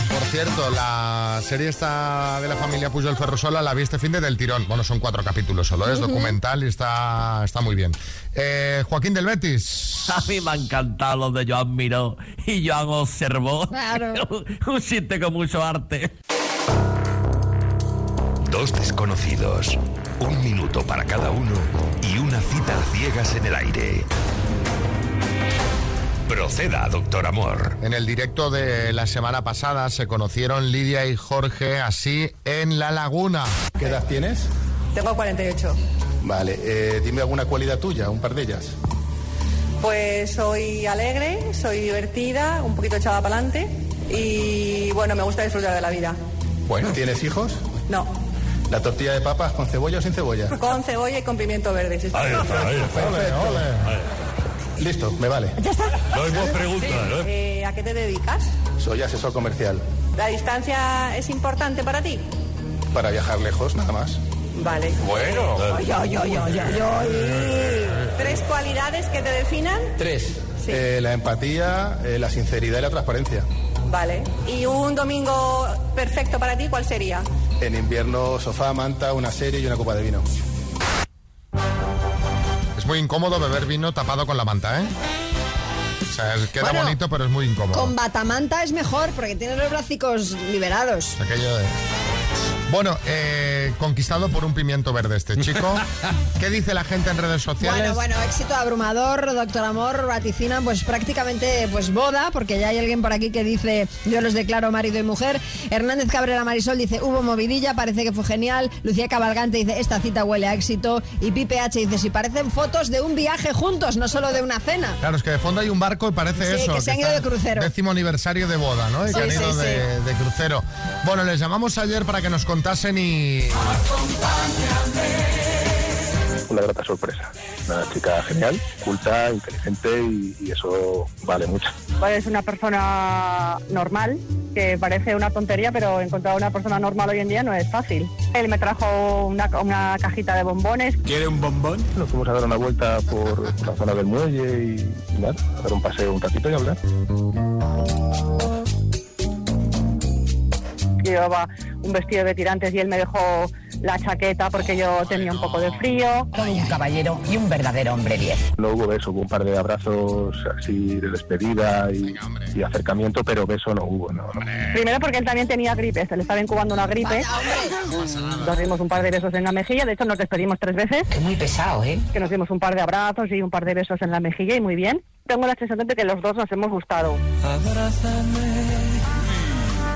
Speaker 1: Por cierto, la serie esta de la familia Pujol Ferrusola la vi este fin de del tirón. Bueno, son cuatro capítulos solo, es documental y está, está muy bien. Eh, Joaquín del Betis.
Speaker 8: A mí me ha encantado lo de Joan Miró y Joan observó. Un sitio con mucho arte.
Speaker 14: Dos desconocidos, un minuto para cada uno y una cita a ciegas en el aire. Proceda, doctor Amor.
Speaker 1: En el directo de la semana pasada se conocieron Lidia y Jorge así en La Laguna.
Speaker 19: ¿Qué edad tienes?
Speaker 20: Tengo 48.
Speaker 19: Vale, eh, dime alguna cualidad tuya, un par de ellas.
Speaker 20: Pues soy alegre, soy divertida, un poquito echada para adelante y bueno, me gusta disfrutar de la vida.
Speaker 19: Bueno, ¿tienes hijos?
Speaker 20: No,
Speaker 19: ¿La tortilla de papas con cebolla o sin cebolla?
Speaker 20: con cebolla y con pimiento verde. sí, sí.
Speaker 19: Listo, me vale.
Speaker 20: ¿Ya está?
Speaker 19: No hay más preguntas,
Speaker 20: Sí. Eh, ¿A qué te dedicas?
Speaker 19: Soy asesor comercial.
Speaker 20: ¿La distancia es importante para ti?
Speaker 19: Para viajar lejos, nada más.
Speaker 20: Vale.
Speaker 19: Bueno.
Speaker 20: Ay, ay, ay, ay, ay, ay. ¿Tres cualidades que te definan?
Speaker 19: Tres. Eh, la empatía, eh, la sinceridad y la transparencia.
Speaker 20: Vale. ¿Y un domingo perfecto para ti cuál sería?
Speaker 19: En invierno, sofá, manta, una serie y una copa de vino.
Speaker 1: Es muy incómodo beber vino tapado con la manta, ¿eh? O sea, es- queda
Speaker 2: Bueno,
Speaker 1: bonito, pero es muy incómodo.
Speaker 2: Con batamanta es mejor porque tiene los bracicos liberados.
Speaker 1: Aquello de... Bueno, eh, conquistado por un pimiento verde este chico. ¿Qué dice la gente en redes sociales?
Speaker 2: Bueno, bueno, éxito abrumador, doctor Amor, vaticina pues prácticamente pues boda, porque ya hay alguien por aquí que dice yo los declaro marido y mujer. Hernández Cabrera Marisol dice hubo movidilla, parece que fue genial. Lucía Cabalgante dice esta cita huele a éxito. Y Pipe H dice si parecen fotos de un viaje juntos, no solo de una cena.
Speaker 1: Claro, es que de fondo hay un barco y parece
Speaker 2: Sí,
Speaker 1: eso.
Speaker 2: que se han ido de crucero.
Speaker 1: Décimo aniversario de boda, ¿no? Y
Speaker 2: Sí,
Speaker 1: que han ido
Speaker 2: sí.
Speaker 1: de, de crucero. Bueno, les llamamos ayer para que nos contasen y...
Speaker 21: Una grata sorpresa. Una chica genial, culta, inteligente y, y eso vale mucho.
Speaker 20: Es una persona normal, que parece una tontería, pero encontrar una persona normal hoy en día no es fácil. Él me trajo una, una cajita de bombones.
Speaker 21: ¿Quiere un bombón? Nos fuimos a dar una vuelta por la zona del muelle y, y nada, a dar un paseo un ratito y hablar.
Speaker 20: Llevaba un vestido de tirantes y él me dejó la chaqueta porque yo tenía un poco de frío.
Speaker 21: un caballero y un verdadero hombre 10. No hubo beso, hubo un par de abrazos así de despedida y, y acercamiento, pero beso no hubo, no. no.
Speaker 20: Primero porque él también tenía gripe, se le estaba incubando una gripe. Nos dimos un par de besos en la mejilla, de hecho nos despedimos tres veces. Es muy pesado, ¿eh? Que nos dimos un par de abrazos y un par de besos en la mejilla y muy bien. Tengo la sensación de que los dos nos hemos gustado.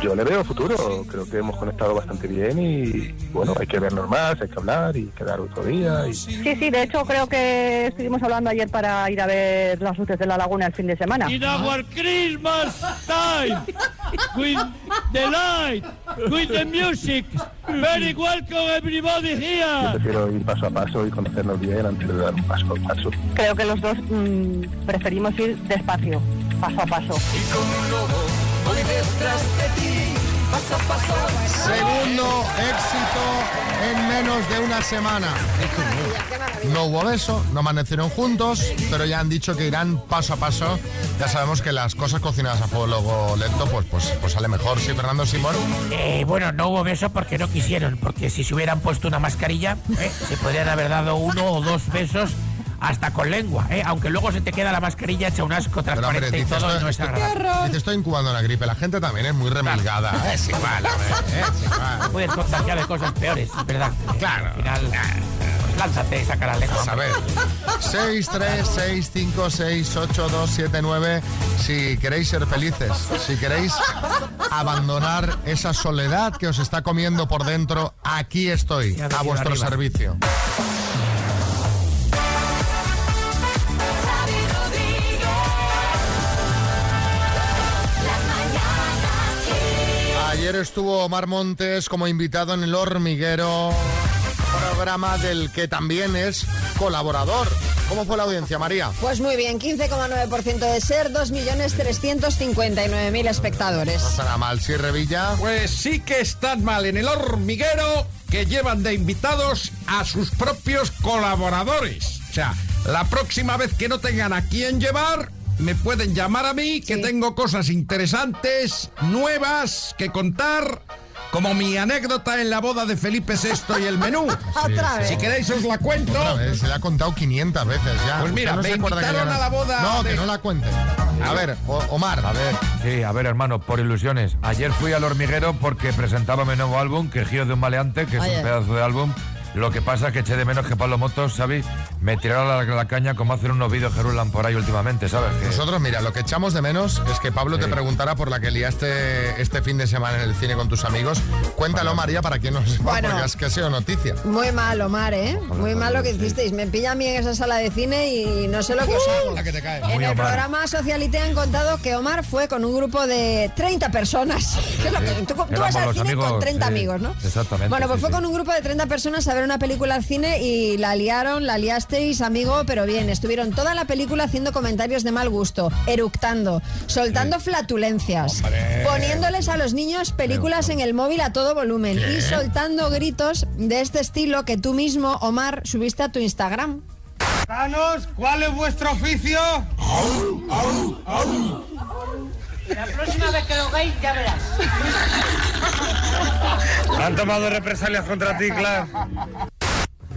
Speaker 21: Yo le veo futuro, creo que hemos conectado bastante bien y bueno, hay que vernos más, hay que hablar y quedar otro día. Y...
Speaker 20: Sí, sí, de hecho creo que estuvimos hablando ayer para ir a ver las luces de la laguna el fin de semana.
Speaker 22: In our Christmas time, with the light, with the music. Very welcome everybody
Speaker 21: Yo
Speaker 22: here.
Speaker 21: prefiero ir paso a paso y conocernos bien antes de dar un paso a paso.
Speaker 20: Creo que los dos mm, preferimos ir despacio, paso a paso.
Speaker 23: Voy detrás de ti, paso a paso.
Speaker 1: Segundo éxito en menos de una semana. No hubo beso, no amanecieron juntos, pero ya han dicho que irán paso a paso. Ya sabemos que las cosas cocinadas a fuego lento, pues, pues, pues sale mejor. Sí, Fernando Simón.
Speaker 24: Eh, bueno, no hubo beso porque no quisieron, porque si se hubieran puesto una mascarilla, eh, se podrían haber dado uno o dos besos hasta con lengua, eh, aunque luego se te queda la mascarilla hecha un asco transparente
Speaker 1: hombre,
Speaker 24: y todo y
Speaker 1: estoy,
Speaker 24: no es
Speaker 1: estoy-
Speaker 24: agradable.
Speaker 1: dice, estoy incubando la gripe. La gente también es muy remilgada. Es igual, a ver, es igual.
Speaker 24: Puedes contagiar de cosas peores, es verdad. Claro. Al final, pues lánzate y saca la lengua.
Speaker 1: A ver. 636568279 si queréis ser felices, si queréis abandonar esa soledad que os está comiendo por dentro, aquí estoy, a vuestro
Speaker 24: arriba.
Speaker 1: servicio. Ayer estuvo Omar Montes como invitado en El Hormiguero, programa del que también es colaborador. ¿Cómo fue la audiencia, María?
Speaker 2: Pues muy bien, 15,9% de ser, 2.359.000 espectadores.
Speaker 1: No estará mal, sí, Revilla.
Speaker 25: Pues sí que están mal en el hormiguero que llevan de invitados a sus propios colaboradores. O sea, la próxima vez que no tengan a quién llevar, me pueden llamar a mí, que tengo cosas interesantes, nuevas que contar. Como mi anécdota en la boda de Felipe VI y el menú.
Speaker 2: Otra vez.
Speaker 25: Si queréis os la cuento.
Speaker 1: Otra vez, se la ha contado 500 veces ya.
Speaker 25: Pues mira,
Speaker 1: Usted
Speaker 25: me invitaron
Speaker 1: no-
Speaker 25: a la boda
Speaker 1: No,
Speaker 25: de-
Speaker 1: que no la cuente. A ver, Omar.
Speaker 26: A ver, sí, a ver, hermano, por ilusiones. Ayer fui al hormiguero porque presentaba mi nuevo álbum, Que Giro de un Maleante, que es
Speaker 2: Oye.
Speaker 26: un pedazo de álbum. Lo que pasa es que eché de menos que Pablo Motos, ¿sabes? Me tiraron la, la caña como hacen unos vídeos que rulan por ahí últimamente, ¿sabes? Que-
Speaker 1: Nosotros, mira, lo que echamos de menos es que Pablo te
Speaker 26: Sí.
Speaker 1: preguntara por la que liaste este fin de semana en el cine con tus amigos. Cuéntalo, María, para quien no sepa,
Speaker 2: Bueno.
Speaker 1: porque es que ha sido noticia.
Speaker 2: Muy mal, Omar, ¿eh? Muy mal lo que hicisteis. Me pilla a mí en esa sala de cine y no sé lo que os hago.
Speaker 1: La que te cae.
Speaker 2: En
Speaker 26: Muy
Speaker 2: el
Speaker 26: Omar.
Speaker 2: programa Socialite han contado que Omar fue con un grupo de 30 personas. ¿Qué es lo que- tú, vas al cine con
Speaker 26: amigos,
Speaker 2: 30
Speaker 26: sí,
Speaker 2: amigos, ¿no?
Speaker 26: exactamente,
Speaker 2: Bueno, pues
Speaker 26: sí,
Speaker 2: fue
Speaker 26: sí.
Speaker 2: con un grupo de 30 personas a ver una película al cine y la liaron, la liasteis, amigo, pero bien. Estuvieron toda la película haciendo comentarios de mal gusto, eructando, soltando flatulencias, poniéndoles a los niños películas en el móvil a todo volumen y soltando gritos de este estilo que tú mismo, Omar, subiste a tu Instagram.
Speaker 27: ¿cuál es vuestro oficio?
Speaker 28: La próxima vez que lo veis, ya verás.
Speaker 27: Han tomado represalias contra ti, Clark.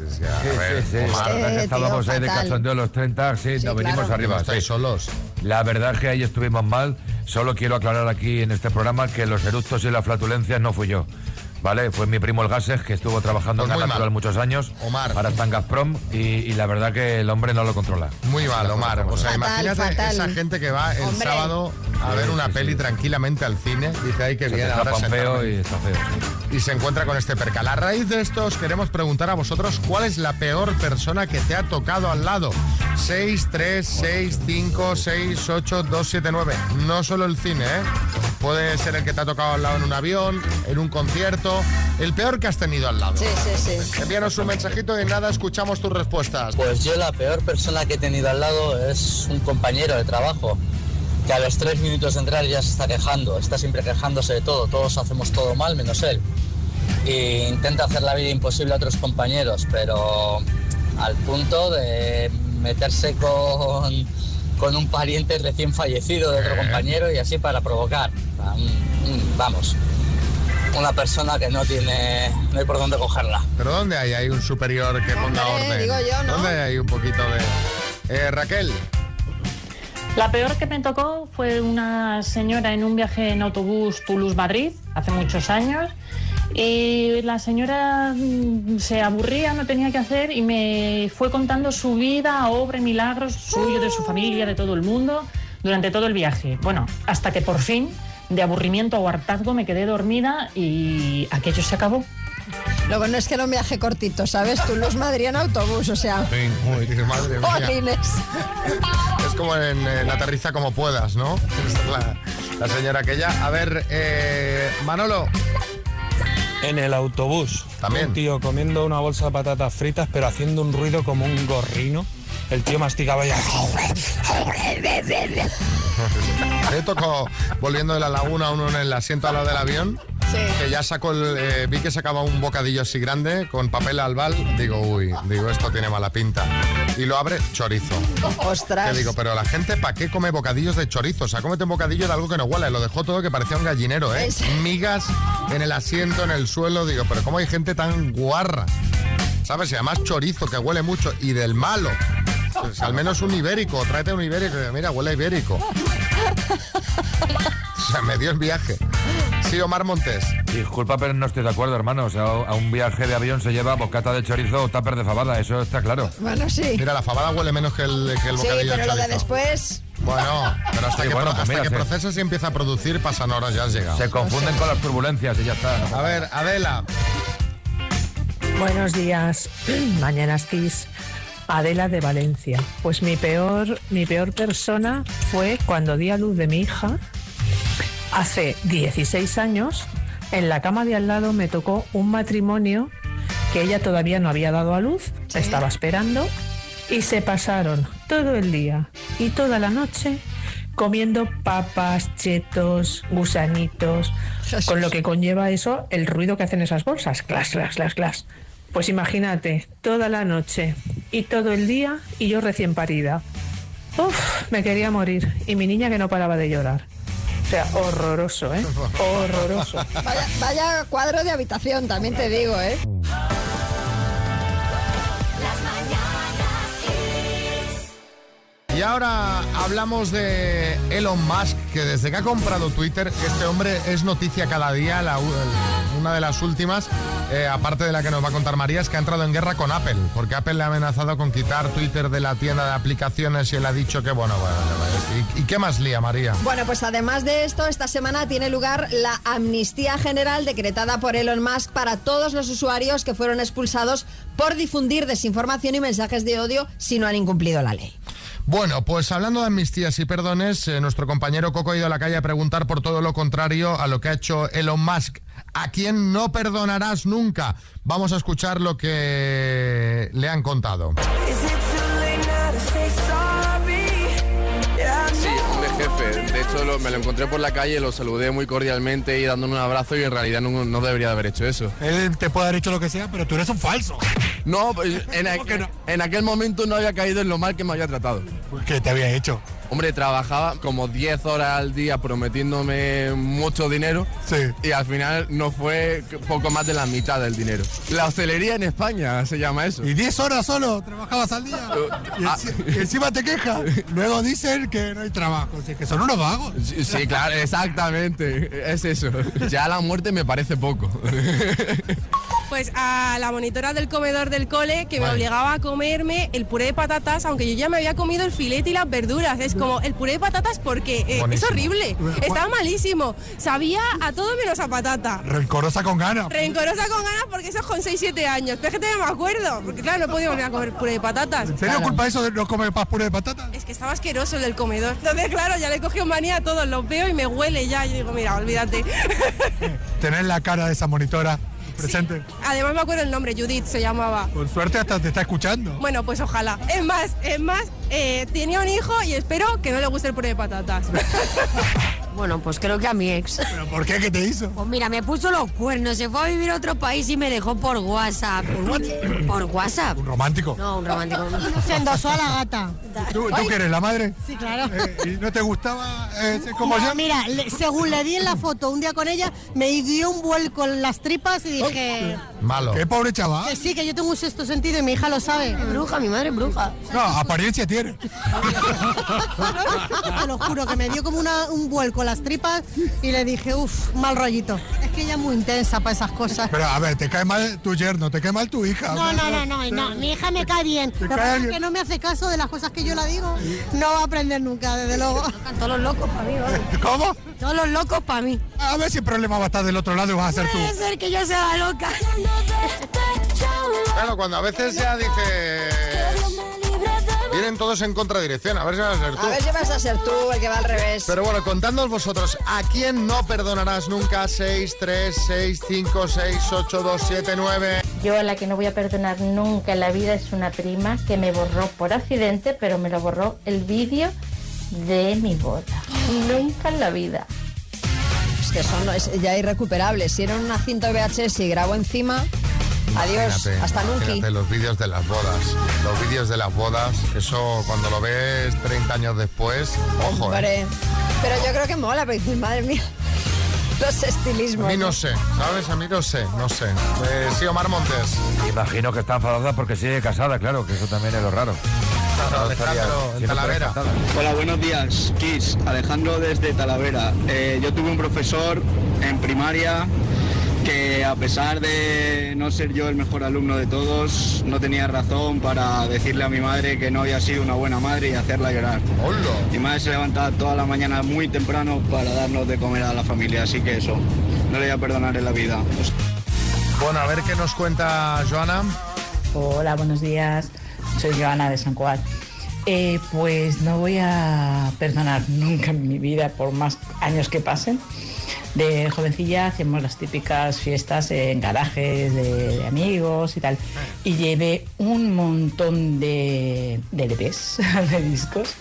Speaker 26: Sí, sí, sí.
Speaker 1: Omar,
Speaker 26: La verdad que
Speaker 2: tío,
Speaker 26: estábamos ahí de
Speaker 2: fatal.
Speaker 26: cachondeo los 30, sí,
Speaker 2: Sí,
Speaker 26: nos venimos
Speaker 2: claro.
Speaker 26: arriba.
Speaker 1: Estáis
Speaker 26: sí.
Speaker 1: solos.
Speaker 26: La verdad es que ahí estuvimos mal. Solo quiero aclarar aquí en este programa que los eructos y las flatulencias no fui yo. ¿Vale? Fue mi primo el Gases, que estuvo trabajando
Speaker 1: Pues
Speaker 26: en Natural
Speaker 1: mal.
Speaker 26: muchos años.
Speaker 1: Omar.
Speaker 26: Ahora está en Gazprom y, y la verdad que el hombre no lo controla.
Speaker 1: Muy mal, Omar. O sea,
Speaker 2: Fatal,
Speaker 1: imagínate
Speaker 2: fatal.
Speaker 1: esa gente que va el
Speaker 2: Hombre.
Speaker 1: sábado a ver una peli tranquilamente al cine. Dice, ay, que
Speaker 26: Se
Speaker 1: bien,
Speaker 26: te
Speaker 1: ahora
Speaker 26: feo
Speaker 1: sentarme".
Speaker 26: y está feo. sí.
Speaker 1: y se encuentra con este percal. A raíz de esto os queremos preguntar a vosotros cuál es la peor persona que te ha tocado al lado. 6, 3, 6, 5, 6, 8, 2, 7, 9. No solo el cine, ¿eh? Puede ser el que te ha tocado al lado en un avión, en un concierto. El peor que has tenido al lado.
Speaker 2: Sí, sí, sí.
Speaker 1: Envíanos un mensajito y nada, escuchamos tus respuestas.
Speaker 10: Pues yo la peor persona que he tenido al lado es un compañero de trabajo que a los tres minutos de entrar ya se está quejando, está siempre quejándose de todo, todos hacemos todo mal menos él. E intenta hacer la vida imposible a otros compañeros, pero al punto de meterse con, con un pariente recién fallecido de otro compañero y así para provocar. Un- vamos, una persona que no tiene, no hay por dónde cogerla.
Speaker 1: ¿Pero dónde hay, hay un superior que ponga
Speaker 2: Hombre,
Speaker 1: orden?
Speaker 2: digo yo, ¿no?
Speaker 1: ¿Dónde hay un poquito de...? Eh, Raquel,
Speaker 29: La peor que me tocó fue una señora en un viaje en autobús Toulouse-Madrid, hace muchos años. Y la señora mm, se aburría, no tenía que hacer y me fue contando su vida, obra y milagros suyo, de su familia, de todo el mundo, durante todo el viaje. Bueno, hasta que por fin, de aburrimiento o hartazgo, me quedé dormida y aquello se acabó.
Speaker 2: Lo bueno es que era un viaje cortito, ¿sabes? Tú los Madrid en autobús, o sea.
Speaker 1: madre mía.
Speaker 2: Jolines.
Speaker 1: Es como en, en aterriza como puedas, ¿no? Esa es la, la señora aquella. A ver, eh, Manolo.
Speaker 30: En el autobús.
Speaker 1: También.
Speaker 30: Un tío comiendo una bolsa de patatas fritas, pero haciendo un ruido como un gorrino. El tío masticaba ya.
Speaker 1: Le tocó volviendo de la laguna uno en el asiento al lado del avión. Que ya sacó el. eh, vi que sacaba un bocadillo así grande con papel albal. Digo, uy, digo, esto tiene mala pinta. Y lo abre chorizo.
Speaker 2: Ostras.
Speaker 1: Que digo, pero la gente, ¿para qué come bocadillos de chorizo? O sea, cómete un bocadillo de algo que no huele. Lo dejó todo que parecía un gallinero, ¿eh?
Speaker 2: Es-
Speaker 1: Migas en el asiento, en el suelo. Digo, pero ¿cómo hay gente tan guarra? ¿Sabes? Y además chorizo, que huele mucho. Y del malo. Pues al menos un ibérico. Tráete un ibérico. Mira, huele a ibérico. O sea, me dio el viaje. Sí, Omar Montes.
Speaker 26: Disculpa, pero no estoy de acuerdo, hermano. O sea, a un viaje de avión se lleva bocata de chorizo o tupper de fabada, eso está claro.
Speaker 2: Bueno, sí.
Speaker 1: Mira, la fabada huele menos que el, que el
Speaker 2: Sí,
Speaker 1: bocadillo
Speaker 2: pero lo de
Speaker 1: chorizo.
Speaker 2: después.
Speaker 1: Bueno, pero hasta
Speaker 26: Sí,
Speaker 1: que,
Speaker 26: bueno,
Speaker 1: pro-
Speaker 26: pues
Speaker 1: hasta
Speaker 26: mira,
Speaker 1: que
Speaker 26: se-
Speaker 1: procesas y empieza a producir pasan horas, ya has llegado.
Speaker 26: Se confunden con las turbulencias y ya está. no
Speaker 1: A ver, Adela.
Speaker 31: Buenos días, Mañanas Kiss. Adela de Valencia. Pues mi peor, mi peor persona fue cuando di a luz de mi hija hace 16 años. En la cama de al lado me tocó un matrimonio que ella todavía no había dado a luz, estaba esperando y se pasaron todo el día y toda la noche comiendo papas, chetos, gusanitos, con lo que conlleva eso el ruido que hacen esas bolsas, clas, clas, clas, clas. Pues imagínate, toda la noche y todo el día y yo recién parida. Uf, me quería morir. Y mi niña que no paraba de llorar. O sea, horroroso, ¿eh? Horroroso.
Speaker 2: Vaya, vaya cuadro de habitación, también te digo, ¿eh?
Speaker 1: Y ahora hablamos de Elon Musk, que desde que ha comprado Twitter, este hombre es noticia cada día, la- una de las últimas, eh, aparte de la que nos va a contar María, es que ha entrado en guerra con Apple, porque Apple le ha amenazado con quitar Twitter de la tienda de aplicaciones y él ha dicho que, bueno, bueno, ¿y, y qué más lía, María?
Speaker 2: Bueno, pues además de esto, esta semana tiene lugar la amnistía general decretada por Elon Musk para todos los usuarios que fueron expulsados por difundir desinformación y mensajes de odio si no han incumplido la ley.
Speaker 1: Bueno, pues hablando de amnistías y perdones, eh, nuestro compañero Coco ha ido a la calle a preguntar por todo lo contrario a lo que ha hecho Elon Musk. ¿A quién no perdonarás nunca? Vamos a escuchar lo que le han contado.
Speaker 32: Jefe. De hecho, lo- me lo encontré por la calle, lo saludé muy cordialmente y dándole un abrazo y en realidad no, no debería de haber hecho eso.
Speaker 27: Él te puede haber hecho lo que sea, pero tú eres un falso.
Speaker 32: No, pues, en, aqu- en aquel momento no había caído en lo mal que me había tratado.
Speaker 27: ¿Qué te había hecho?
Speaker 32: Hombre, trabajaba como 10 horas al día prometiéndome mucho dinero y al final no fue poco más de la mitad del dinero. La hostelería en España se llama eso.
Speaker 27: ¿Y 10 horas solo trabajabas al día? Y,
Speaker 32: Ah.
Speaker 27: enci- y encima te quejas. Luego dicen que no hay trabajo. Así que son unos vagos.
Speaker 32: Sí, sí, claro, exactamente. Es eso. Ya la muerte me parece poco.
Speaker 33: Pues a la monitora del comedor del cole que me obligaba a comerme el puré de patatas, aunque yo ya me había comido el filete y las verduras. Es como el puré de patatas porque eh, es horrible. Estaba malísimo. Sabía a todo menos a patata.
Speaker 27: Rencorosa con ganas.
Speaker 33: Rencorosa con ganas porque eso es con 6-7 años. Es que me acuerdo. Porque claro, no podía volver a comer puré de patatas.
Speaker 27: ¿En serio culpa eso de no comer más puré de patata?
Speaker 33: Es que estaba asqueroso el del comedor. Entonces, claro, ya le cogió manía a todos. Los veo y me huele ya. Yo digo, mira, olvídate.
Speaker 27: Tener la cara de esa monitora presente.
Speaker 33: Además me acuerdo el nombre, Judith se llamaba.
Speaker 27: Con suerte hasta te está escuchando.
Speaker 33: Bueno, pues ojalá. Es más, es más, eh, tenía un hijo y espero que no le guste el puré de patatas.
Speaker 34: Bueno, pues creo que a mi ex.
Speaker 27: ¿Pero por qué? ¿Qué te hizo?
Speaker 34: Pues mira, me puso los cuernos, se fue a vivir a otro país y me dejó por WhatsApp. ¿Por WhatsApp?
Speaker 27: Un romántico.
Speaker 34: No, un romántico.
Speaker 20: Se endosó a la gata.
Speaker 27: ¿Tú, tú que eres la madre?
Speaker 20: Sí, claro.
Speaker 27: Eh, ¿Y no te gustaba eh, ser como
Speaker 20: No,
Speaker 27: yo?
Speaker 20: Mira, le- según le di en la foto un día con ella, me dio un vuelco en las tripas y dije...
Speaker 1: Malo.
Speaker 27: Qué pobre chaval.
Speaker 20: Que sí, que yo tengo un sexto sentido y mi hija lo sabe.
Speaker 34: Bruja, mi madre es bruja.
Speaker 27: No, apariencia tiene.
Speaker 20: Te lo juro, que me dio como una- un vuelco las tripas y le dije, uff, mal rollito. Es que ella es muy intensa para esas cosas.
Speaker 27: Pero a ver, te cae mal tu yerno, te cae mal tu hija.
Speaker 20: No, no, no, no, no, mi hija me cae bien. Lo que que no me hace caso de las cosas que yo la digo. No va a aprender nunca, desde luego.
Speaker 34: Todos los locos para mí, vale.
Speaker 27: ¿Cómo?
Speaker 34: Todos los locos para mí.
Speaker 27: A ver si el problema va a estar del otro lado y vas a ser tú.
Speaker 34: Puede ser que yo sea la loca.
Speaker 1: Claro, cuando a veces ya dices... Vienen todos en contradirección, a ver si vas a ser tú.
Speaker 2: A ver si vas a ser tú el que va al revés.
Speaker 1: Pero bueno, contadnos vosotros, ¿a quién no perdonarás nunca? 6, 3, 6, 5, 6, 8, 2, 7, 9.
Speaker 35: Yo a la que no voy a perdonar nunca en la vida es una prima que me borró por accidente, pero me lo borró el vídeo de mi boda. Nunca en la vida.
Speaker 2: Es que son es ya irrecuperables. Si era una cinta VHS y grabo encima, adiós,
Speaker 1: Imagínate,
Speaker 2: hasta nunca.
Speaker 1: imagínate los vídeos de las bodas. Los vídeos de las bodas, eso cuando lo ves 30 años después, ojo, ¿eh?
Speaker 2: Pero yo creo que mola, pero dices, madre mía, los estilismos.
Speaker 1: A mí no sé, ¿sabes? A mí no sé, no sé. Eh, sí, Omar Montes.
Speaker 14: Imagino que está enfadada porque sigue casada, claro, que eso también es lo raro.
Speaker 1: Alejandro, en Talavera.
Speaker 36: Hola, buenos días, Kiss. Alejandro desde Talavera. Eh, yo tuve un profesor en primaria que a pesar de no ser yo el mejor alumno de todos, no tenía razón para decirle a mi madre que no había sido una buena madre y hacerla llorar. Mi madre se levantaba toda la mañana muy temprano para darnos de comer a la familia, así que eso, no le voy a perdonar en la vida.
Speaker 1: Bueno, a ver qué nos cuenta Joana.
Speaker 37: Hola, buenos días. Soy Joana de San Cuat. Eh, pues no voy a perdonar nunca en mi vida, por más años que pasen. De jovencilla hacíamos las típicas fiestas en garajes de, de amigos y tal. Y llevé un montón de, de LPs, de discos.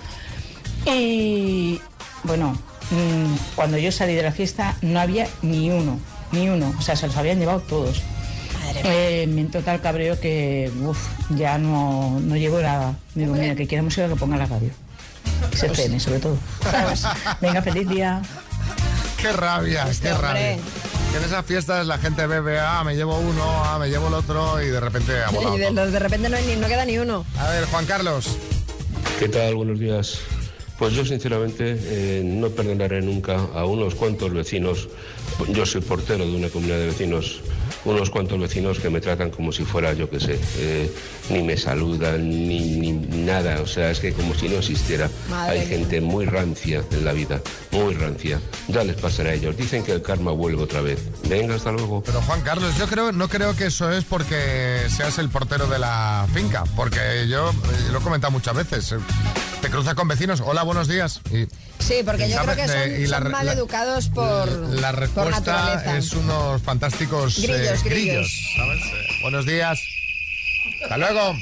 Speaker 37: Y bueno, mm, cuando yo salí de la fiesta no había ni uno, ni uno. O sea, se los habían llevado todos. Eh, me entró tal cabreo que uf, ya no, no llevo nada. Digo, mira, que quiera música que ponga la radio. Se cene, sobre todo. Venga, feliz día.
Speaker 1: Qué rabia,
Speaker 37: Este
Speaker 1: qué
Speaker 37: hombre.
Speaker 1: rabia. Que en esas fiestas la gente bebe, ah, me llevo uno, ah, me llevo el otro y de repente ha volado
Speaker 2: Y de, repente no, hay ni- no queda ni uno.
Speaker 1: A ver, Juan Carlos.
Speaker 38: ¿Qué tal? Buenos días. Pues yo sinceramente eh, no perdonaré nunca a unos cuantos vecinos, yo soy portero de una comunidad de vecinos, unos cuantos vecinos que me tratan como si fuera, yo qué sé, eh, ni me saludan, ni, ni nada, o sea, es que como si no existiera.
Speaker 2: Madre
Speaker 38: Hay
Speaker 2: mía.
Speaker 38: gente muy rancia en la vida, muy rancia. Ya les pasará a ellos. Dicen que el karma vuelve otra vez. Venga, hasta luego.
Speaker 1: Pero Juan Carlos, yo creo, no creo que eso es porque seas el portero de la finca, porque yo eh, lo he comentado muchas veces. eh, Te cruzas con vecinos, hola, buenos días. Y
Speaker 2: Sí, porque yo creo que son,
Speaker 1: Eh, y la
Speaker 2: son
Speaker 1: re-
Speaker 2: mal
Speaker 1: la-
Speaker 2: educados por,
Speaker 1: la
Speaker 2: por
Speaker 1: respuesta
Speaker 2: naturaleza.
Speaker 1: es unos fantásticos eh,
Speaker 2: Grillos, grillos.
Speaker 1: ¿sabes? Eh, buenos días. Hasta luego.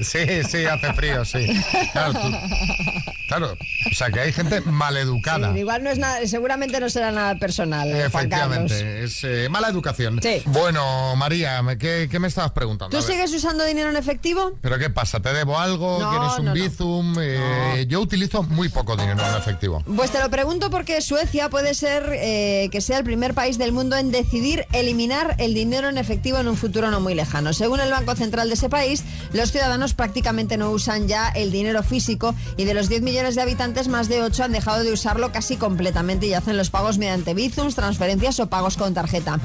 Speaker 1: Sí, sí, hace frío, sí. Claro, tú- claro, o sea que hay gente maleducada.
Speaker 2: Sí, igual no es nada, seguramente no será nada personal, eh.
Speaker 1: Efectivamente, es eh, mala educación. Bueno, María, ¿qué, qué me estabas preguntando?
Speaker 2: ¿Tú sigues usando dinero en efectivo?
Speaker 1: ¿Pero qué pasa? ¿Te debo algo?
Speaker 2: No,
Speaker 1: ¿Quieres un
Speaker 2: no, no.
Speaker 1: bizum? Eh, Yo utilizo muy poco dinero en efectivo.
Speaker 2: Pues te lo pregunto porque Suecia puede ser eh, que sea el primer país del mundo en decidir eliminar el dinero en efectivo en un futuro no muy lejano. Según el Banco Central de ese país, los ciudadanos prácticamente no usan ya el dinero físico y de los 10 millones de habitantes, más de 8 han dejado de usarlo casi completamente y hacen los pagos mediante bizums, transferencias o pagos con tarjeta.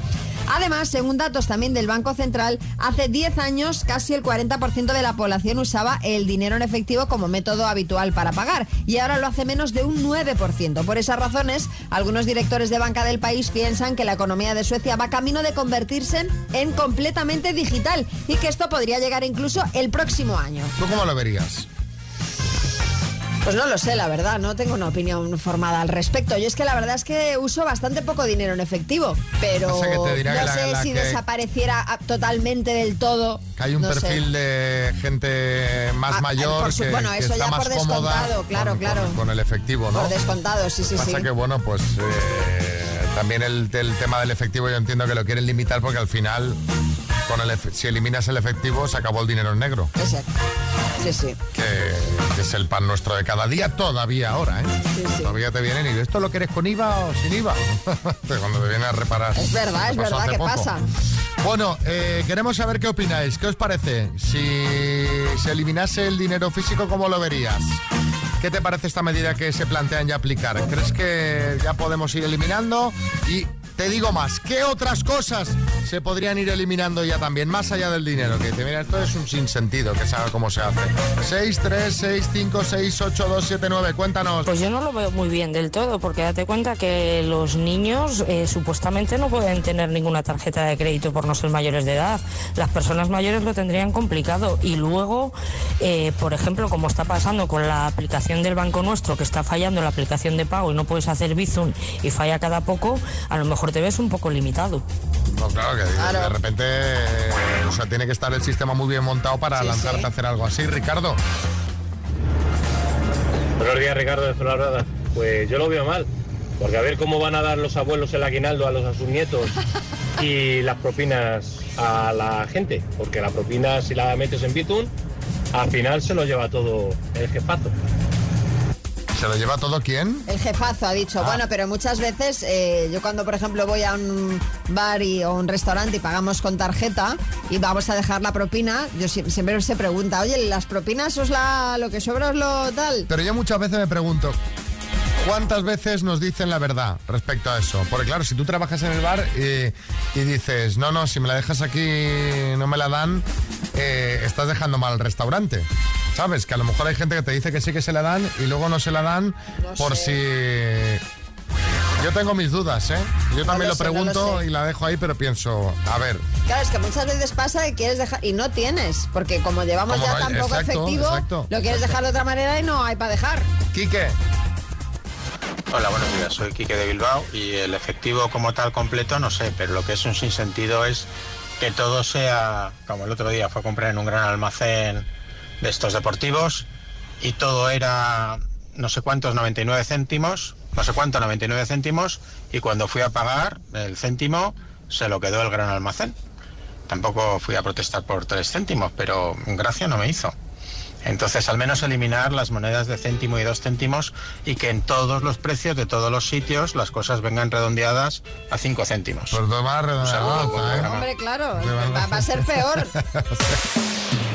Speaker 2: Además, según datos también del Banco Central, hace 10 años casi el 40% de la población usaba el dinero en efectivo como método habitual para pagar y ahora lo hace menos de un 9%. Por esas razones, algunos directores de banca del país piensan que la economía de Suecia va camino de convertirse en completamente digital y que esto podría llegar incluso el próximo año.
Speaker 1: ¿Tú cómo lo verías?
Speaker 2: Pues no lo sé, la verdad, no tengo una opinión formada al respecto. Yo es que la verdad es que uso bastante poco dinero en efectivo, pero
Speaker 1: Pasa que te dirá
Speaker 2: no sé
Speaker 1: la
Speaker 2: si desapareciera totalmente del todo.
Speaker 1: Que hay un
Speaker 2: no sé.
Speaker 1: perfil de gente más
Speaker 2: Ah,
Speaker 1: mayor
Speaker 2: por su-
Speaker 1: que,
Speaker 2: bueno,
Speaker 1: que
Speaker 2: eso
Speaker 1: está
Speaker 2: ya
Speaker 1: más
Speaker 2: por descontado, claro,
Speaker 1: con,
Speaker 2: claro.
Speaker 1: con- con el efectivo, ¿no?
Speaker 2: Por descontado, sí, sí,
Speaker 1: Pasa
Speaker 2: sí.
Speaker 1: que, bueno, pues eh, también el, el tema del efectivo yo entiendo que lo quieren limitar porque al final, con el, efe- si eliminas el efectivo, se acabó el dinero en negro,
Speaker 2: Exacto. Sí, sí.
Speaker 1: que, es el pan nuestro de cada día, todavía ahora, ¿eh? Todavía te vienen y ¿esto lo quieres con IVA o sin IVA? Cuando te viene a reparar.
Speaker 2: Es verdad, es verdad que
Speaker 1: poco.
Speaker 2: pasa.
Speaker 1: Bueno, eh, queremos saber qué opináis. ¿Qué os parece? Si se eliminase el dinero físico, ¿cómo lo verías? ¿Qué te parece esta medida que se plantean ya aplicar? ¿Crees que ya podemos ir eliminando? Y te digo más, ¿qué otras cosas se podrían ir eliminando ya también, más allá del dinero? Que dice, mira, esto es un sinsentido, que sabe cómo se hace. 6, 3, 6, 5, 6, 8, 2, 7, 9, cuéntanos.
Speaker 39: Pues yo no lo veo muy bien del todo, porque date cuenta que los niños eh, supuestamente no pueden tener ninguna tarjeta de crédito por no ser mayores de edad. Las personas mayores lo tendrían complicado. Y luego, eh, por ejemplo, como está pasando con la aplicación del Banco Nuestro, que está fallando la aplicación de pago y no puedes hacer Bizum y falla cada poco, a lo mejor te ves un poco limitado.
Speaker 1: No, claro, que de repente eh, o sea, tiene que estar el sistema muy bien montado para
Speaker 39: Sí,
Speaker 1: lanzarte
Speaker 39: sí.
Speaker 1: a hacer algo así. Ricardo.
Speaker 40: Buenos días, Ricardo de Fuenlabrada. Pues yo lo veo mal, porque a ver cómo van a dar los abuelos el aguinaldo a, los, a sus nietos y las propinas a la gente, porque la propina si la metes en Bitun, al final se lo lleva todo el jefazo.
Speaker 1: ¿Se lo lleva todo quién?
Speaker 2: El jefazo ha
Speaker 1: Ah.
Speaker 2: dicho, bueno, pero muchas veces eh, yo cuando, por ejemplo, voy a un bar y, o un restaurante y pagamos con tarjeta y vamos a dejar la propina, yo sie- siempre se pregunta, oye, ¿las propinas os la, lo que sobra os lo tal?
Speaker 1: Pero yo muchas veces me pregunto, ¿cuántas veces nos dicen la verdad respecto a eso? Porque claro, si tú trabajas en el bar y, y dices, no, no, si me la dejas aquí no me la dan, eh, estás dejando mal el restaurante. ¿Sabes? Que a lo mejor hay gente que te dice que sí que se la dan y luego no se la dan
Speaker 2: No
Speaker 1: por si... Yo tengo mis dudas, ¿eh? Yo también
Speaker 2: lo
Speaker 1: lo
Speaker 2: sé, no lo
Speaker 1: pregunto y la dejo ahí, pero pienso, a ver,
Speaker 2: Claro, es que muchas veces pasa que quieres dejar y no tienes, porque como llevamos
Speaker 1: Como
Speaker 2: ya tan poco efectivo,
Speaker 1: exacto,
Speaker 2: lo quieres
Speaker 1: exacto.
Speaker 2: dejar de otra manera y no hay para dejar.
Speaker 1: Quique.
Speaker 41: Hola, buenos días. Soy Quique de Bilbao y el efectivo como tal completo no sé, pero lo que es un sinsentido es que todo sea, como el otro día fue a comprar en un gran almacén de estos deportivos y todo era no sé cuántos 99 céntimos, no sé cuánto 99 céntimos y cuando fui a pagar el céntimo se lo quedó el gran almacén. Tampoco fui a protestar por tres céntimos, pero gracia no me hizo. Entonces, al menos eliminar las monedas de céntimo y dos céntimos y que en todos los precios de todos los sitios las cosas vengan redondeadas a cinco céntimos.
Speaker 1: Pues tomar
Speaker 41: saludo, buen programa.
Speaker 2: Hombre, claro, va, va a ser peor.